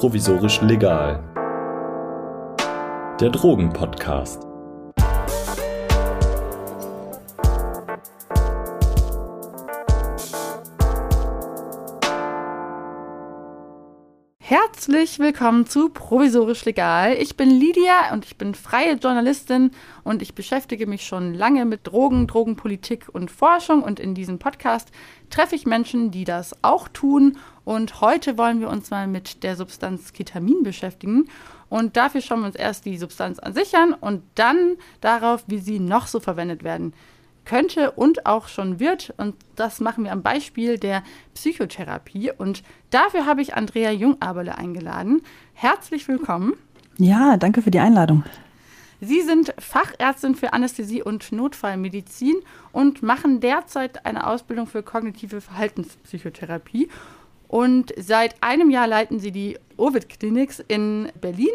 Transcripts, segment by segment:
provisorisch legal. Der Drogenpodcast. Herzlich willkommen zu Provisorisch Legal. Ich bin Lydia und ich bin freie Journalistin und ich beschäftige mich schon lange mit Drogen, Drogenpolitik und Forschung und in diesem Podcast treffe ich Menschen, die das auch tun und heute wollen wir uns mal mit der Substanz Ketamin beschäftigen und dafür schauen wir uns erst die Substanz an sich an und dann darauf, wie sie noch so verwendet werden könnte und auch schon wird. Und das machen wir am Beispiel der Psychotherapie. Und dafür habe ich Andrea Jungaberle eingeladen. Herzlich willkommen. Ja, danke für die Einladung. Sie sind Fachärztin für Anästhesie und Notfallmedizin und machen derzeit eine Ausbildung für kognitive Verhaltenspsychotherapie. Und seit einem Jahr leiten Sie die Ovid Clinics in Berlin.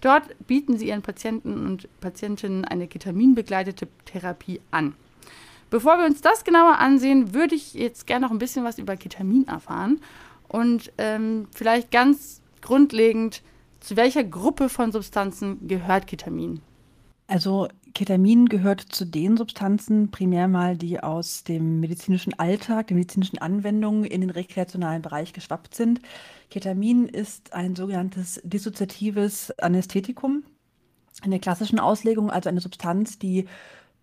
Dort bieten Sie Ihren Patienten und Patientinnen eine ketaminbegleitete Therapie an. Bevor wir uns das genauer ansehen, würde ich jetzt gerne noch ein bisschen was über Ketamin erfahren. Und ähm, vielleicht ganz grundlegend, zu welcher Gruppe von Substanzen gehört Ketamin? Also Ketamin gehört zu den Substanzen, primär mal, die aus dem medizinischen Alltag, den medizinischen Anwendungen in den rekreationalen Bereich geschwappt sind. Ketamin ist ein sogenanntes dissoziatives Anästhetikum. In der klassischen Auslegung also eine Substanz, die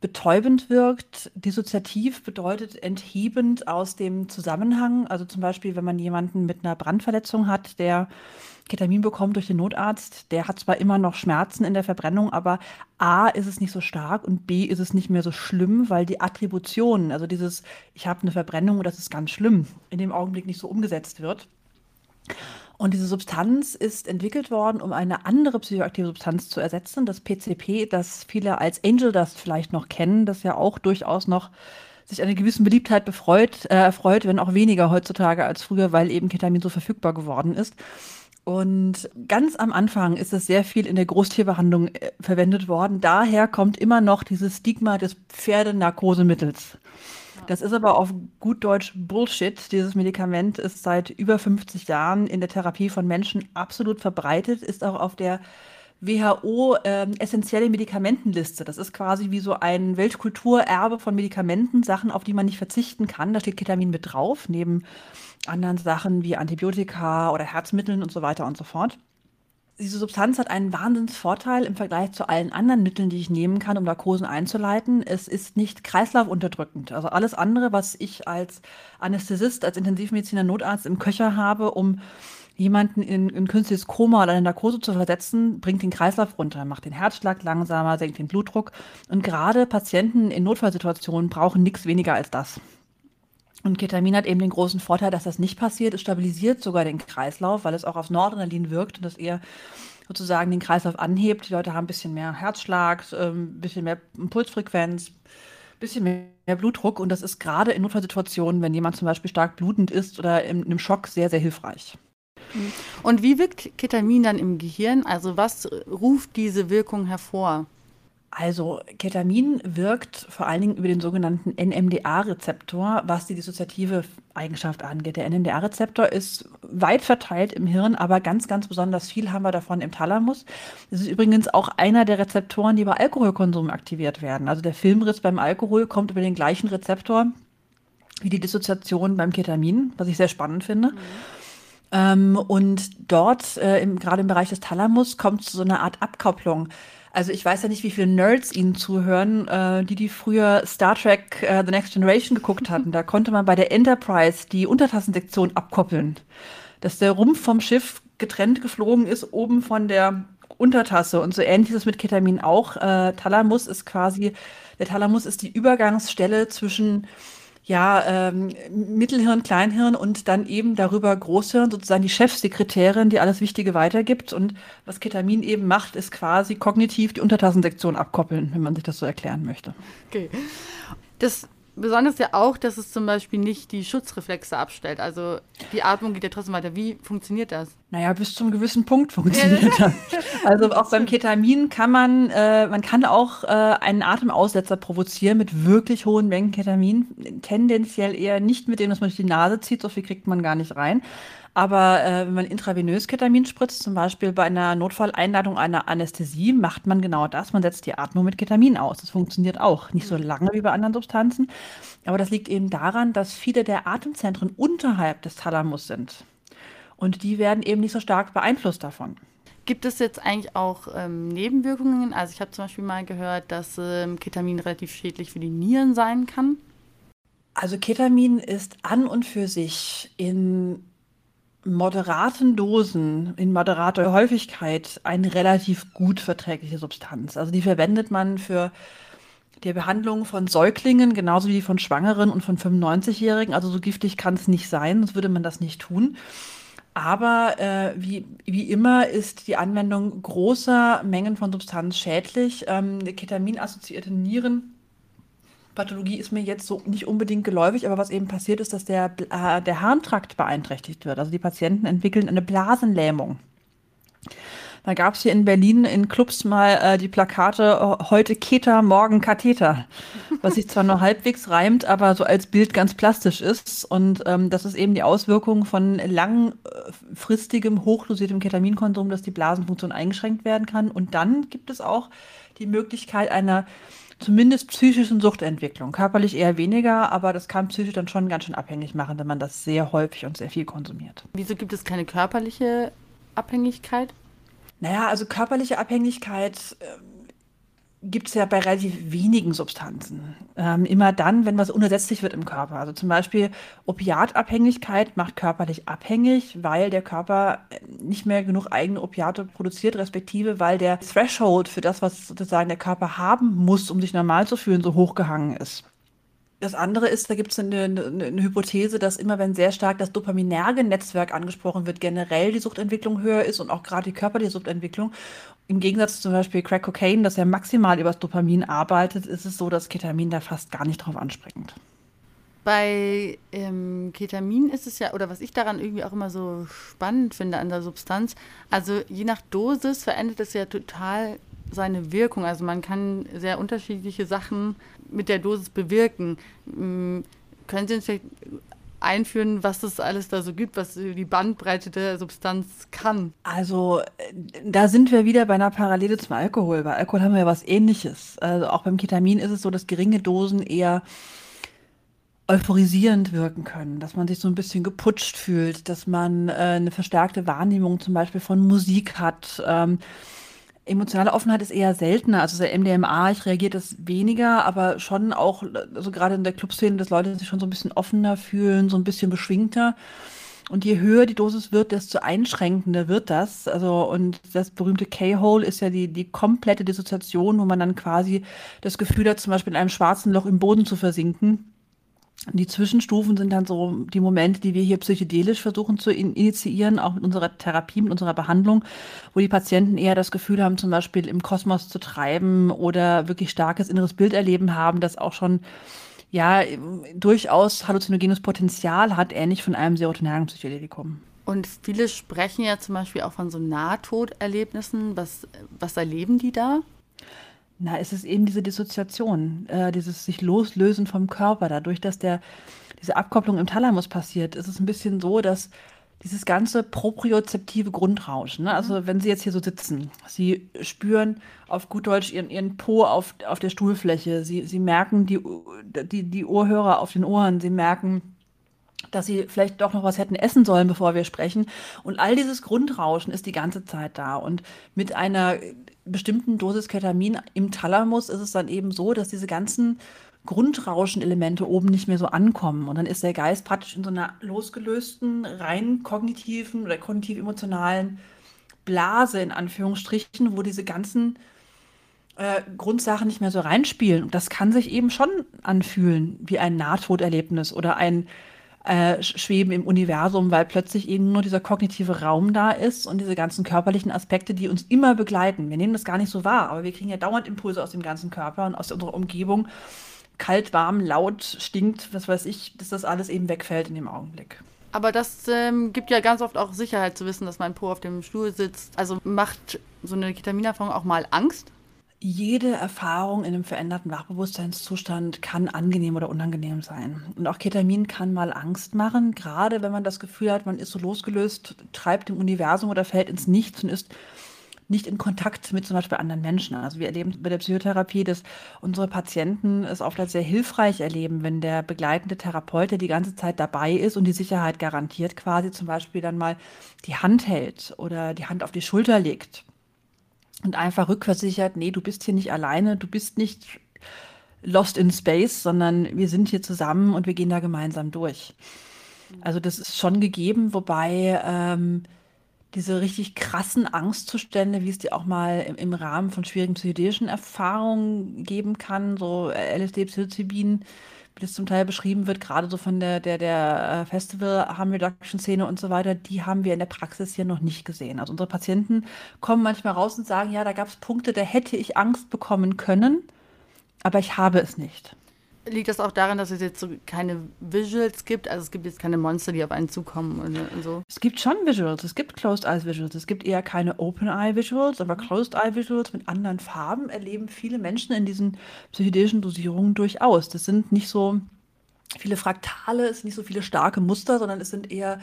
betäubend wirkt. Dissoziativ bedeutet enthebend aus dem Zusammenhang. Also zum Beispiel, wenn man jemanden mit einer Brandverletzung hat, der Ketamin bekommt durch den Notarzt, der hat zwar immer noch Schmerzen in der Verbrennung, aber A ist es nicht so stark und B ist es nicht mehr so schlimm, weil die Attribution, also dieses, ich habe eine Verbrennung und das ist ganz schlimm, in dem Augenblick nicht so umgesetzt wird. Und diese Substanz ist entwickelt worden, um eine andere psychoaktive Substanz zu ersetzen, das PCP, das viele als Angel Dust vielleicht noch kennen, das ja auch durchaus noch sich eine gewisse Beliebtheit befreut, äh, erfreut, wenn auch weniger heutzutage als früher, weil eben Ketamin so verfügbar geworden ist. Und ganz am Anfang ist es sehr viel in der Großtierbehandlung äh, verwendet worden. Daher kommt immer noch dieses Stigma des Pferdenarkosemittels. Das ist aber auf gut Deutsch Bullshit. Dieses Medikament ist seit über 50 Jahren in der Therapie von Menschen absolut verbreitet, ist auch auf der WHO äh, essentielle Medikamentenliste. Das ist quasi wie so ein Weltkulturerbe von Medikamenten, Sachen, auf die man nicht verzichten kann. Da steht Ketamin mit drauf, neben anderen Sachen wie Antibiotika oder Herzmitteln und so weiter und so fort diese Substanz hat einen Wahnsinnsvorteil im Vergleich zu allen anderen Mitteln, die ich nehmen kann, um Narkosen einzuleiten. Es ist nicht kreislaufunterdrückend. Also alles andere, was ich als Anästhesist, als Intensivmediziner, Notarzt im Köcher habe, um jemanden in ein künstliches Koma oder eine Narkose zu versetzen, bringt den Kreislauf runter, macht den Herzschlag langsamer, senkt den Blutdruck. Und gerade Patienten in Notfallsituationen brauchen nichts weniger als das. Und Ketamin hat eben den großen Vorteil, dass das nicht passiert. Es stabilisiert sogar den Kreislauf, weil es auch auf Noradrenalin wirkt und das eher sozusagen den Kreislauf anhebt. Die Leute haben ein bisschen mehr Herzschlag, ein ähm, bisschen mehr Pulsfrequenz, ein bisschen mehr Blutdruck. Und das ist gerade in Notfallsituationen, wenn jemand zum Beispiel stark blutend ist oder in einem Schock, sehr, sehr hilfreich. Und wie wirkt Ketamin dann im Gehirn? Also was ruft diese Wirkung hervor? Also Ketamin wirkt vor allen Dingen über den sogenannten NMDA-Rezeptor, was die dissoziative Eigenschaft angeht. Der NMDA-Rezeptor ist weit verteilt im Hirn, aber ganz, ganz besonders viel haben wir davon im Thalamus. Das ist übrigens auch einer der Rezeptoren, die bei Alkoholkonsum aktiviert werden. Also der Filmriss beim Alkohol kommt über den gleichen Rezeptor wie die Dissoziation beim Ketamin, was ich sehr spannend finde. Mhm. Ähm, und dort, äh, gerade im Bereich des Thalamus, kommt zu so einer Art Abkopplung also ich weiß ja nicht, wie viele Nerds Ihnen zuhören, äh, die die früher Star Trek äh, The Next Generation geguckt hatten. Da konnte man bei der Enterprise die Untertassensektion abkoppeln. Dass der Rumpf vom Schiff getrennt geflogen ist, oben von der Untertasse. Und so ähnlich ist es mit Ketamin auch. Äh, Thalamus ist quasi, der Thalamus ist die Übergangsstelle zwischen ja, ähm, Mittelhirn, Kleinhirn und dann eben darüber Großhirn, sozusagen die Chefsekretärin, die alles Wichtige weitergibt. Und was Ketamin eben macht, ist quasi kognitiv die Untertassensektion abkoppeln, wenn man sich das so erklären möchte. Okay. Das Besonders ja auch, dass es zum Beispiel nicht die Schutzreflexe abstellt. Also die Atmung geht ja trotzdem weiter. Wie funktioniert das? Naja, bis zum gewissen Punkt funktioniert das. Also auch beim Ketamin kann man, äh, man kann auch äh, einen Atemaussetzer provozieren mit wirklich hohen Mengen Ketamin. Tendenziell eher nicht mit dem, dass man durch die Nase zieht, so viel kriegt man gar nicht rein. Aber äh, wenn man intravenös Ketamin spritzt, zum Beispiel bei einer Notfalleinladung einer Anästhesie, macht man genau das. Man setzt die Atmung mit Ketamin aus. Das funktioniert auch. Nicht so lange wie bei anderen Substanzen. Aber das liegt eben daran, dass viele der Atemzentren unterhalb des Thalamus sind. Und die werden eben nicht so stark beeinflusst davon. Gibt es jetzt eigentlich auch ähm, Nebenwirkungen? Also ich habe zum Beispiel mal gehört, dass ähm, Ketamin relativ schädlich für die Nieren sein kann. Also Ketamin ist an und für sich in moderaten Dosen, in moderater Häufigkeit eine relativ gut verträgliche Substanz. Also die verwendet man für die Behandlung von Säuglingen, genauso wie von Schwangeren und von 95-Jährigen. Also so giftig kann es nicht sein, sonst würde man das nicht tun. Aber äh, wie, wie immer ist die Anwendung großer Mengen von Substanz schädlich. Ähm, Ketamin-assoziierte Nieren Pathologie ist mir jetzt so nicht unbedingt geläufig, aber was eben passiert ist, dass der, äh, der Harntrakt beeinträchtigt wird. Also die Patienten entwickeln eine Blasenlähmung. Da gab es hier in Berlin in Clubs mal äh, die Plakate äh, heute Keter, morgen Katheter, was sich zwar nur halbwegs reimt, aber so als Bild ganz plastisch ist. Und ähm, das ist eben die Auswirkung von langfristigem, hochdosiertem Ketaminkonsum, dass die Blasenfunktion eingeschränkt werden kann. Und dann gibt es auch die Möglichkeit einer zumindest psychischen Suchtentwicklung. Körperlich eher weniger, aber das kann psychisch dann schon ganz schön abhängig machen, wenn man das sehr häufig und sehr viel konsumiert. Wieso gibt es keine körperliche Abhängigkeit? Naja, also körperliche Abhängigkeit. Äh, gibt es ja bei relativ wenigen Substanzen. Ähm, immer dann, wenn was unersetzlich wird im Körper. Also zum Beispiel Opiatabhängigkeit macht körperlich abhängig, weil der Körper nicht mehr genug eigene Opiate produziert, respektive weil der Threshold für das, was sozusagen der Körper haben muss, um sich normal zu fühlen, so hochgehangen ist. Das andere ist, da gibt es eine, eine, eine, Hypothese, dass immer wenn sehr stark das dopaminerge Netzwerk angesprochen wird, generell die Suchtentwicklung höher ist und auch gerade die körperliche Suchtentwicklung. Im Gegensatz zum Beispiel Crack Cocaine, das ja maximal über das Dopamin arbeitet, ist es so, dass Ketamin da fast gar nicht drauf anspringt. Bei ähm, Ketamin ist es ja, oder was ich daran irgendwie auch immer so spannend finde an der Substanz, also je nach Dosis verändert es ja total seine Wirkung. Also man kann sehr unterschiedliche Sachen mit der Dosis bewirken. Hm, können Sie uns vielleicht einführen, was es alles da so gibt, was die Bandbreite der Substanz kann? Also da sind wir wieder bei einer Parallele zum Alkohol. Bei Alkohol haben wir ja was ähnliches. Also auch beim Ketamin ist es so, dass geringe Dosen eher euphorisierend wirken können, dass man sich so ein bisschen geputscht fühlt, dass man äh, eine verstärkte Wahrnehmung zum Beispiel von Musik hat. Ähm, Emotionale Offenheit ist eher seltener. Also der MDMA, ich reagiere das weniger, aber schon auch, also gerade in der Clubszene, dass Leute sich schon so ein bisschen offener fühlen, so ein bisschen beschwingter. Und je höher die Dosis wird, desto einschränkender wird das. Also, und das berühmte K-Hole ist ja die, die komplette Dissoziation, wo man dann quasi das Gefühl hat, zum Beispiel in einem schwarzen Loch im Boden zu versinken. Die Zwischenstufen sind dann so die Momente, die wir hier psychedelisch versuchen zu initiieren, auch mit unserer Therapie, mit unserer Behandlung, wo die Patienten eher das Gefühl haben, zum Beispiel im Kosmos zu treiben oder wirklich starkes inneres Bilderleben haben, das auch schon ja durchaus halluzinogenes Potenzial hat, ähnlich von einem serotonergen Psychedelikum. Und viele sprechen ja zum Beispiel auch von so Nahtoderlebnissen. Was, was erleben die da? Na, es ist eben diese Dissoziation, äh, dieses sich loslösen vom Körper. Dadurch, dass der, diese Abkopplung im Thalamus passiert, ist es ein bisschen so, dass dieses ganze propriozeptive Grundrauschen, ne? also mhm. wenn Sie jetzt hier so sitzen, Sie spüren auf gut Deutsch Ihren, Ihren Po auf, auf der Stuhlfläche, Sie, Sie merken die, die, die Ohrhörer auf den Ohren, Sie merken, dass sie vielleicht doch noch was hätten essen sollen, bevor wir sprechen. Und all dieses Grundrauschen ist die ganze Zeit da. Und mit einer bestimmten Dosis Ketamin im Thalamus ist es dann eben so, dass diese ganzen Grundrauschenelemente oben nicht mehr so ankommen. Und dann ist der Geist praktisch in so einer losgelösten, rein kognitiven oder kognitiv-emotionalen Blase in Anführungsstrichen, wo diese ganzen äh, Grundsachen nicht mehr so reinspielen. Und das kann sich eben schon anfühlen wie ein Nahtoderlebnis oder ein äh, schweben im Universum, weil plötzlich eben nur dieser kognitive Raum da ist und diese ganzen körperlichen Aspekte, die uns immer begleiten. Wir nehmen das gar nicht so wahr, aber wir kriegen ja dauernd Impulse aus dem ganzen Körper und aus unserer Umgebung. Kalt, warm, laut, stinkt, was weiß ich, dass das alles eben wegfällt in dem Augenblick. Aber das ähm, gibt ja ganz oft auch Sicherheit zu wissen, dass mein Po auf dem Stuhl sitzt. Also macht so eine Ketaminerfahrung auch mal Angst? Jede Erfahrung in einem veränderten Wachbewusstseinszustand kann angenehm oder unangenehm sein. Und auch Ketamin kann mal Angst machen, gerade wenn man das Gefühl hat, man ist so losgelöst, treibt im Universum oder fällt ins Nichts und ist nicht in Kontakt mit zum Beispiel anderen Menschen. Also wir erleben bei der Psychotherapie, dass unsere Patienten es oft als sehr hilfreich erleben, wenn der begleitende Therapeut, der die ganze Zeit dabei ist und die Sicherheit garantiert, quasi zum Beispiel dann mal die Hand hält oder die Hand auf die Schulter legt und einfach rückversichert, nee, du bist hier nicht alleine, du bist nicht lost in space, sondern wir sind hier zusammen und wir gehen da gemeinsam durch. Also das ist schon gegeben, wobei ähm, diese richtig krassen Angstzustände, wie es die auch mal im, im Rahmen von schwierigen psychedelischen Erfahrungen geben kann, so LSD, Psilocybin, wie das zum Teil beschrieben wird, gerade so von der, der, der äh, Festival Harm Reduction Szene und so weiter, die haben wir in der Praxis hier noch nicht gesehen. Also unsere Patienten kommen manchmal raus und sagen, ja, da gab es Punkte, da hätte ich Angst bekommen können, aber ich habe es nicht. Liegt das auch daran, dass es jetzt so keine Visuals gibt? Also es gibt jetzt keine Monster, die auf einen zukommen und, und so? Es gibt schon Visuals. Es gibt Closed Eye Visuals. Es gibt eher keine Open Eye Visuals, aber Closed Eye Visuals mit anderen Farben erleben viele Menschen in diesen psychedelischen Dosierungen durchaus. Das sind nicht so viele Fraktale, es sind nicht so viele starke Muster, sondern es sind eher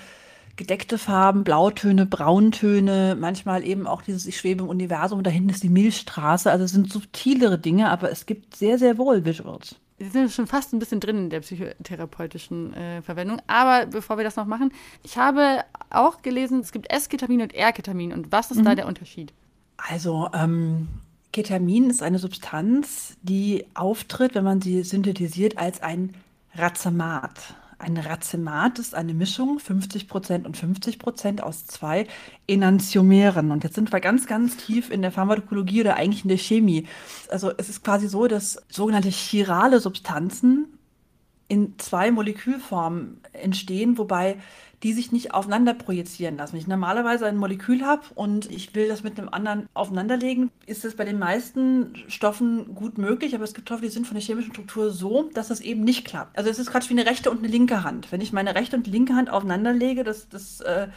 gedeckte Farben, Blautöne, Brauntöne, manchmal eben auch dieses Ich schwebe im Universum, da hinten ist die Milchstraße. Also es sind subtilere Dinge, aber es gibt sehr, sehr wohl Visuals. Wir sind schon fast ein bisschen drin in der psychotherapeutischen äh, Verwendung. Aber bevor wir das noch machen, ich habe auch gelesen, es gibt S-Ketamin und R-Ketamin. Und was ist mhm. da der Unterschied? Also, ähm, Ketamin ist eine Substanz, die auftritt, wenn man sie synthetisiert, als ein Razamat. Ein Racemat ist eine Mischung, 50% und 50% aus zwei Enantiomeren. Und jetzt sind wir ganz, ganz tief in der Pharmakologie oder eigentlich in der Chemie. Also es ist quasi so, dass sogenannte chirale Substanzen in zwei Molekülformen entstehen, wobei die sich nicht aufeinander projizieren lassen. Wenn ich normalerweise ein Molekül habe und ich will das mit einem anderen aufeinanderlegen, ist es bei den meisten Stoffen gut möglich, aber es gibt Stoffe, die sind von der chemischen Struktur so, dass das eben nicht klappt. Also es ist gerade wie eine rechte und eine linke Hand. Wenn ich meine rechte und linke Hand aufeinanderlege, das, das äh,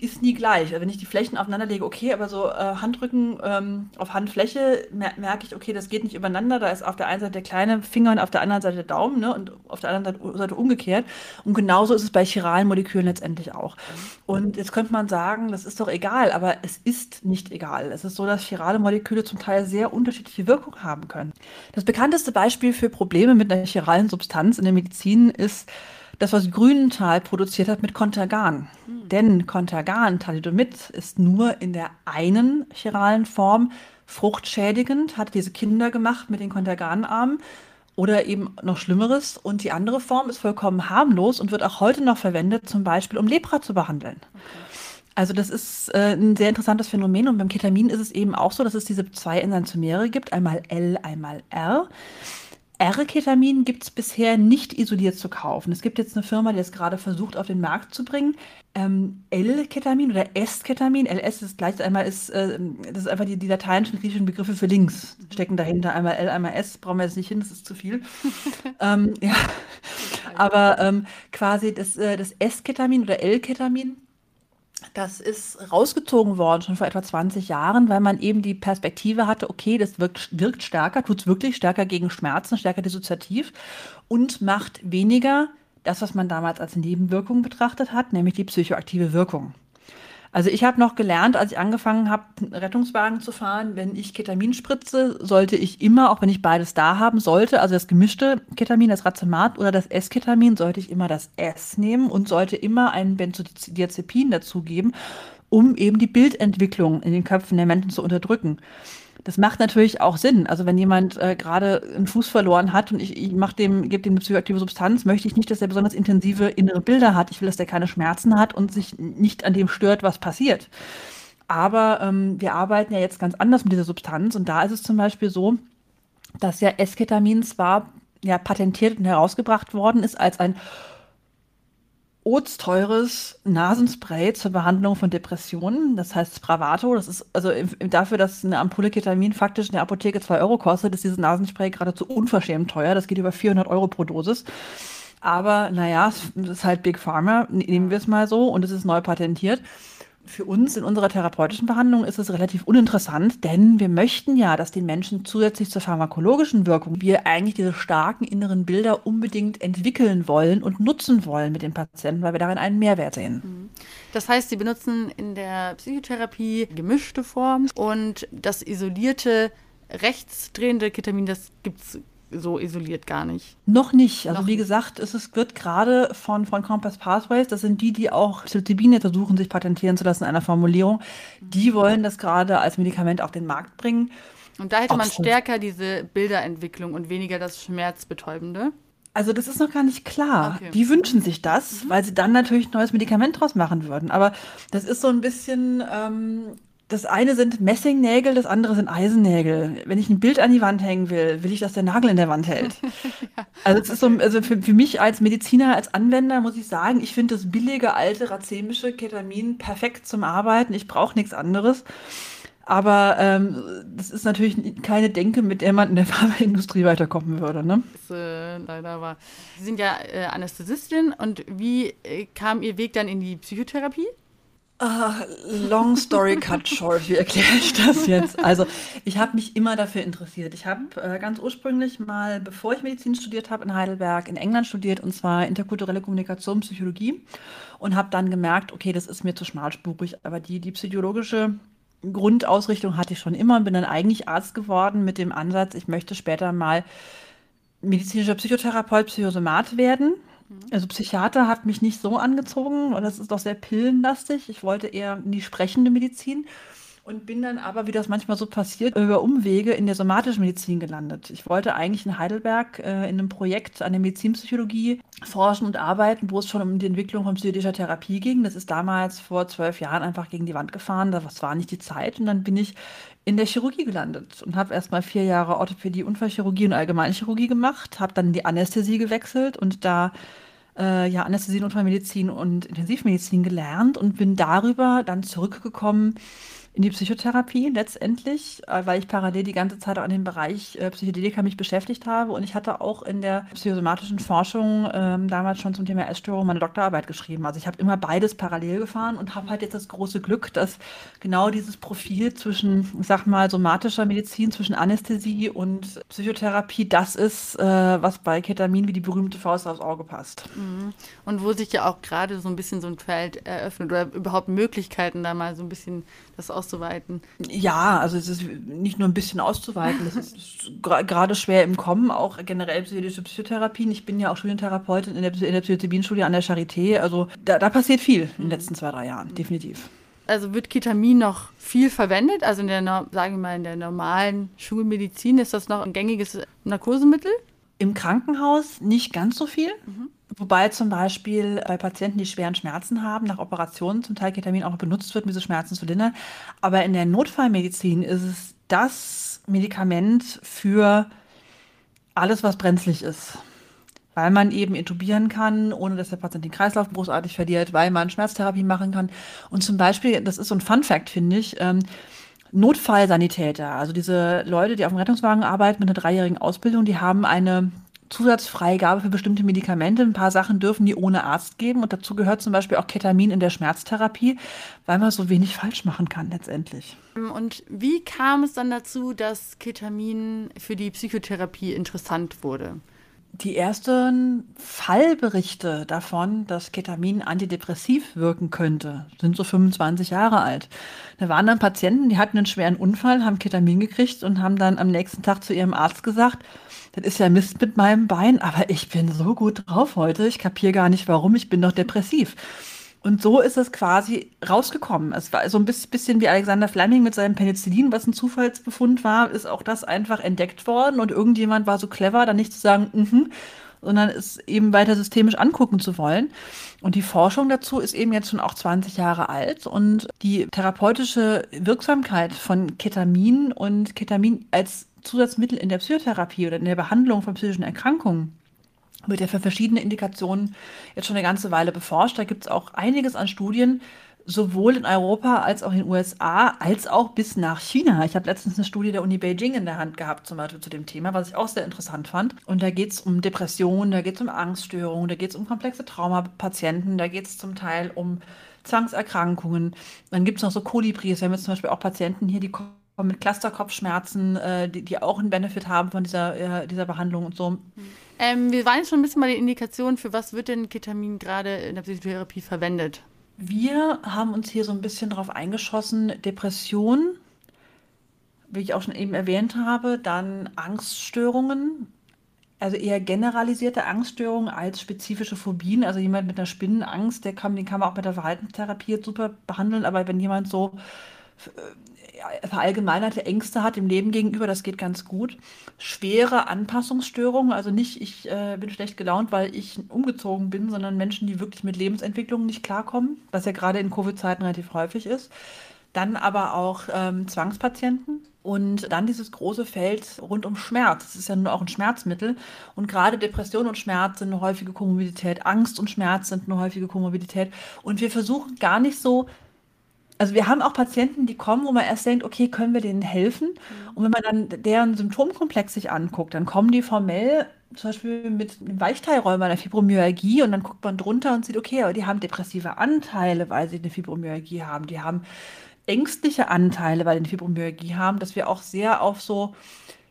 ist nie gleich. Also wenn ich die Flächen aufeinander lege, okay, aber so äh, Handrücken ähm, auf Handfläche mer merke ich, okay, das geht nicht übereinander. Da ist auf der einen Seite der kleine Finger und auf der anderen Seite der Daumen ne? und auf der anderen Seite, umgekehrt. Und genauso ist es bei chiralen Molekülen letztendlich auch. Und jetzt könnte man sagen, das ist doch egal, aber es ist nicht egal. Es ist so, dass chirale Moleküle zum Teil sehr unterschiedliche Wirkungen haben können. Das bekannteste Beispiel für Probleme mit einer chiralen Substanz in der Medizin ist das, was Grünenthal produziert hat mit Contergan. Mhm. Denn Contergan, Thalidomid, ist nur in der einen chiralen Form fruchtschädigend, hat diese Kinder gemacht mit den Conterganarmen oder eben noch Schlimmeres. Und die andere Form ist vollkommen harmlos und wird auch heute noch verwendet, zum Beispiel um Lepra zu behandeln. Okay. Also das ist äh, ein sehr interessantes Phänomen und beim Ketamin ist es eben auch so, dass es diese zwei Enantiomere gibt, einmal L, einmal R. R-Ketamin gibt es bisher nicht isoliert zu kaufen. Es gibt jetzt eine Firma, die es gerade versucht, auf den Markt zu bringen. Ähm, L-Ketamin oder S-Ketamin, LS ist gleich einmal ist, äh, das ist einfach die, die lateinischen griechischen Begriffe für links stecken dahinter. Einmal L, einmal S, brauchen wir jetzt nicht hin, das ist zu viel. ähm, ja. Aber ähm, quasi das, äh, das S-Ketamin oder L-Ketamin das ist rausgezogen worden schon vor etwa 20 Jahren, weil man eben die Perspektive hatte, okay, das wirkt, wirkt stärker, tut es wirklich stärker gegen Schmerzen, stärker dissoziativ und macht weniger das, was man damals als Nebenwirkung betrachtet hat, nämlich die psychoaktive Wirkung. Also ich habe noch gelernt, als ich angefangen habe, Rettungswagen zu fahren, wenn ich Ketamin spritze, sollte ich immer, auch wenn ich beides da haben sollte, also das gemischte Ketamin, das Racemat oder das S-Ketamin, sollte ich immer das S nehmen und sollte immer einen Benzodiazepin dazugeben, um eben die Bildentwicklung in den Köpfen der Menschen zu unterdrücken. Das macht natürlich auch Sinn. Also wenn jemand äh, gerade einen Fuß verloren hat und ich, ich mach dem, gebe dem eine psychoaktive Substanz, möchte ich nicht, dass er besonders intensive innere Bilder hat. Ich will, dass der keine Schmerzen hat und sich nicht an dem stört, was passiert. Aber ähm, wir arbeiten ja jetzt ganz anders mit dieser Substanz und da ist es zum Beispiel so, dass ja Esketamin zwar ja patentiert und herausgebracht worden ist als ein teures Nasenspray zur Behandlung von Depressionen. Das heißt Spravato. Das ist also dafür, dass eine Ampulle Ketamin faktisch in der Apotheke 2 Euro kostet, ist dieses Nasenspray geradezu unverschämt teuer. Das geht über 400 Euro pro Dosis. Aber naja, es ist halt Big Pharma, nehmen wir es mal so, und es ist neu patentiert für uns in unserer therapeutischen Behandlung ist es relativ uninteressant, denn wir möchten ja, dass den Menschen zusätzlich zur pharmakologischen Wirkung wir eigentlich diese starken inneren Bilder unbedingt entwickeln wollen und nutzen wollen mit den Patienten, weil wir darin einen Mehrwert sehen. Mhm. Das heißt, Sie benutzen in der Psychotherapie gemischte Form und das isolierte rechtsdrehende Ketamin, das gibt es so isoliert gar nicht. Noch nicht. Also Noch wie gesagt, es ist, wird gerade von, von Compass Pathways, das sind die, die auch Psilocybin versuchen, sich patentieren zu lassen in einer Formulierung, die wollen das gerade als Medikament auf den Markt bringen. Und da hätte man stärker diese Bilderentwicklung und weniger das Schmerzbetäubende. Also das ist noch gar nicht klar. Okay. Die wünschen sich das, mhm. weil sie dann natürlich ein neues Medikament draus machen würden. Aber das ist so ein bisschen, ähm, das eine sind Messingnägel, das andere sind Eisennägel. Wenn ich ein Bild an die Wand hängen will, will ich, dass der Nagel in der Wand hält. ja. Also es ist so, also für, für, mich als Mediziner, als Anwender muss ich sagen, ich finde das billige, alte, racemische Ketamin perfekt zum Arbeiten. Ich brauche nichts anderes. Aber ähm, das ist natürlich keine Denke, mit der man in der Pharmaindustrie weiterkommen würde. Ne? Das, äh, leider war. Sie sind ja äh, Anästhesistin und wie äh, kam Ihr Weg dann in die Psychotherapie? Uh, long story cut short, wie erkläre ich das jetzt? Also, ich habe mich immer dafür interessiert. Ich habe äh, ganz ursprünglich mal, bevor ich Medizin studiert habe, in Heidelberg in England studiert und zwar interkulturelle Kommunikation, Psychologie und habe dann gemerkt, okay, das ist mir zu schmalspurig, aber die, die psychologische Grundausrichtung hatte ich schon immer und bin dann eigentlich Arzt geworden mit dem Ansatz, ich möchte später mal medizinischer Psychotherapeut, Psychosomat werden also Psychiater hat mich nicht so angezogen, weil das ist doch sehr pillenlastig. Ich wollte eher in die sprechende Medizin und bin dann aber, wie das manchmal so passiert, über Umwege in der somatischen Medizin gelandet. Ich wollte eigentlich in Heidelberg äh, in einem Projekt an der Medizinpsychologie forschen und arbeiten, wo es schon um die Entwicklung von psychedelischer Therapie ging. Das ist damals vor zwölf Jahren einfach gegen die Wand gefahren. Das war nicht die Zeit. Und dann bin ich in der Chirurgie gelandet und habe erstmal vier Jahre Orthopädie, Unfallchirurgie und Allgemeinchirurgie gemacht, habe dann die Anästhesie gewechselt und da äh, ja Anästhesie, Notfallmedizin und Intensivmedizin gelernt und bin darüber dann zurückgekommen in die Psychotherapie letztendlich, äh, weil ich parallel die ganze Zeit auch an dem Bereich äh, Psychedelika mich beschäftigt habe. Und ich hatte auch in der psychosomatischen Forschung ähm, damals schon zum Thema Essstörung meine Doktorarbeit geschrieben. Also ich habe immer beides parallel gefahren und habe halt jetzt das große Glück, dass genau dieses Profil zwischen, ich sag mal, somatischer Medizin, zwischen Anästhesie und Psychotherapie, das ist, äh, was bei Ketamin wie die berühmte Faust aufs Auge passt. Mhm. Und wo sich ja auch gerade so ein bisschen so ein Feld eröffnet oder überhaupt Möglichkeiten, da mal so ein bisschen das aus auszuweiten. Ja, also es ist nicht nur ein bisschen auszuweiten, es ist gerade schwer im Kommen, auch generell psychedelische Psychotherapien. Ich bin ja auch Studientherapeutin in der, in der Psilocybin-Studie an der Charité. Also da, da passiert viel in den letzten zwei, drei Jahren, definitiv. Also wird Ketamin noch viel verwendet? Also in der, sagen wir mal, in der normalen Schulmedizin ist das noch ein gängiges Narkosemittel? Im Krankenhaus nicht ganz so viel. Mhm. Wobei zum Beispiel bei Patienten, die schweren Schmerzen haben, nach Operationen zum Teil Ketamin auch benutzt wird, um diese Schmerzen zu lindern. Aber in der Notfallmedizin ist es das Medikament für alles, was brenzlig ist. Weil man eben intubieren kann, ohne dass der Patient den Kreislauf großartig verliert, weil man Schmerztherapie machen kann. Und zum Beispiel, das ist so ein Fun-Fact, finde ich, ähm, Notfallsanitäter, also diese Leute, die auf dem Rettungswagen arbeiten mit einer dreijährigen Ausbildung, die haben eine Zusatzfreigabe für bestimmte Medikamente. Ein paar Sachen dürfen die ohne Arzt geben und dazu gehört zum Beispiel auch Ketamin in der Schmerztherapie, weil man so wenig falsch machen kann letztendlich. Und wie kam es dann dazu, dass Ketamin für die Psychotherapie interessant wurde? Die ersten Fallberichte davon, dass Ketamin antidepressiv wirken könnte, sind so 25 Jahre alt. Da waren dann Patienten, die hatten einen schweren Unfall, haben Ketamin gekriegt und haben dann am nächsten Tag zu ihrem Arzt gesagt, das ist ja Mist mit meinem Bein, aber ich bin so gut drauf heute, ich kapiere gar nicht warum, ich bin doch depressiv. Und so ist es quasi rausgekommen. Es war so ein bisschen wie Alexander Fleming mit seinem Penicillin, was ein Zufallsbefund war, ist auch das einfach entdeckt worden und irgendjemand war so clever, dann nicht zu sagen, mhm, sondern es eben weiter systemisch angucken zu wollen. Und die Forschung dazu ist eben jetzt schon auch 20 Jahre alt und die therapeutische Wirksamkeit von Ketamin und Ketamin als Zusatzmittel in der Psychotherapie oder in der Behandlung von psychischen Erkrankungen wird ja für verschiedene Indikationen jetzt schon eine ganze Weile beforscht. Da gibt es auch einiges an Studien, sowohl in Europa als auch in den USA, als auch bis nach China. Ich habe letztens eine Studie der Uni Beijing in der Hand gehabt, zum Beispiel zu dem Thema, was ich auch sehr interessant fand. Und da geht es um Depressionen, da geht es um Angststörungen, da geht es um komplexe Traumapatienten, da geht es zum Teil um Zwangserkrankungen. Dann gibt es noch so Kolibris. Wir haben jetzt zum Beispiel auch Patienten hier, die kommen mit Clusterkopfschmerzen, äh, die, die auch einen Benefit haben von dieser, äh, dieser Behandlung und so. Ähm, wir waren jetzt schon ein bisschen bei den Indikationen, für was wird denn Ketamin gerade in der Psychotherapie verwendet? Wir haben uns hier so ein bisschen darauf eingeschossen, Depression, wie ich auch schon eben erwähnt habe, dann Angststörungen, also eher generalisierte Angststörungen als spezifische Phobien. Also jemand mit einer Spinnenangst, der kann, den kann man auch mit der Verhaltenstherapie super behandeln, aber wenn jemand so äh, verallgemeinerte Ängste hat dem Leben gegenüber, das geht ganz gut. Schwere Anpassungsstörungen, also nicht, ich äh, bin schlecht gelaunt, weil ich umgezogen bin, sondern Menschen, die wirklich mit Lebensentwicklungen nicht klarkommen, was ja gerade in Covid-Zeiten relativ häufig ist. Dann aber auch ähm, Zwangspatienten und dann dieses große Feld rund um Schmerz. Das ist ja nur auch ein Schmerzmittel. Und gerade Depression und Schmerz sind eine häufige Komorbidität. Angst und Schmerz sind eine häufige Komorbidität. Und wir versuchen gar nicht so also wir haben auch Patienten, die kommen, wo man erst denkt, okay, können wir denen helfen? Mhm. Und wenn man dann deren Symptomkomplex sich anguckt, dann kommen die formell zum Beispiel mit einem Weichteilräumer einer Fibromyalgie und dann guckt man drunter und sieht, okay, aber die haben depressive Anteile, weil sie eine Fibromyalgie haben. Die haben ängstliche Anteile, weil sie eine Fibromyalgie haben, dass wir auch sehr auf so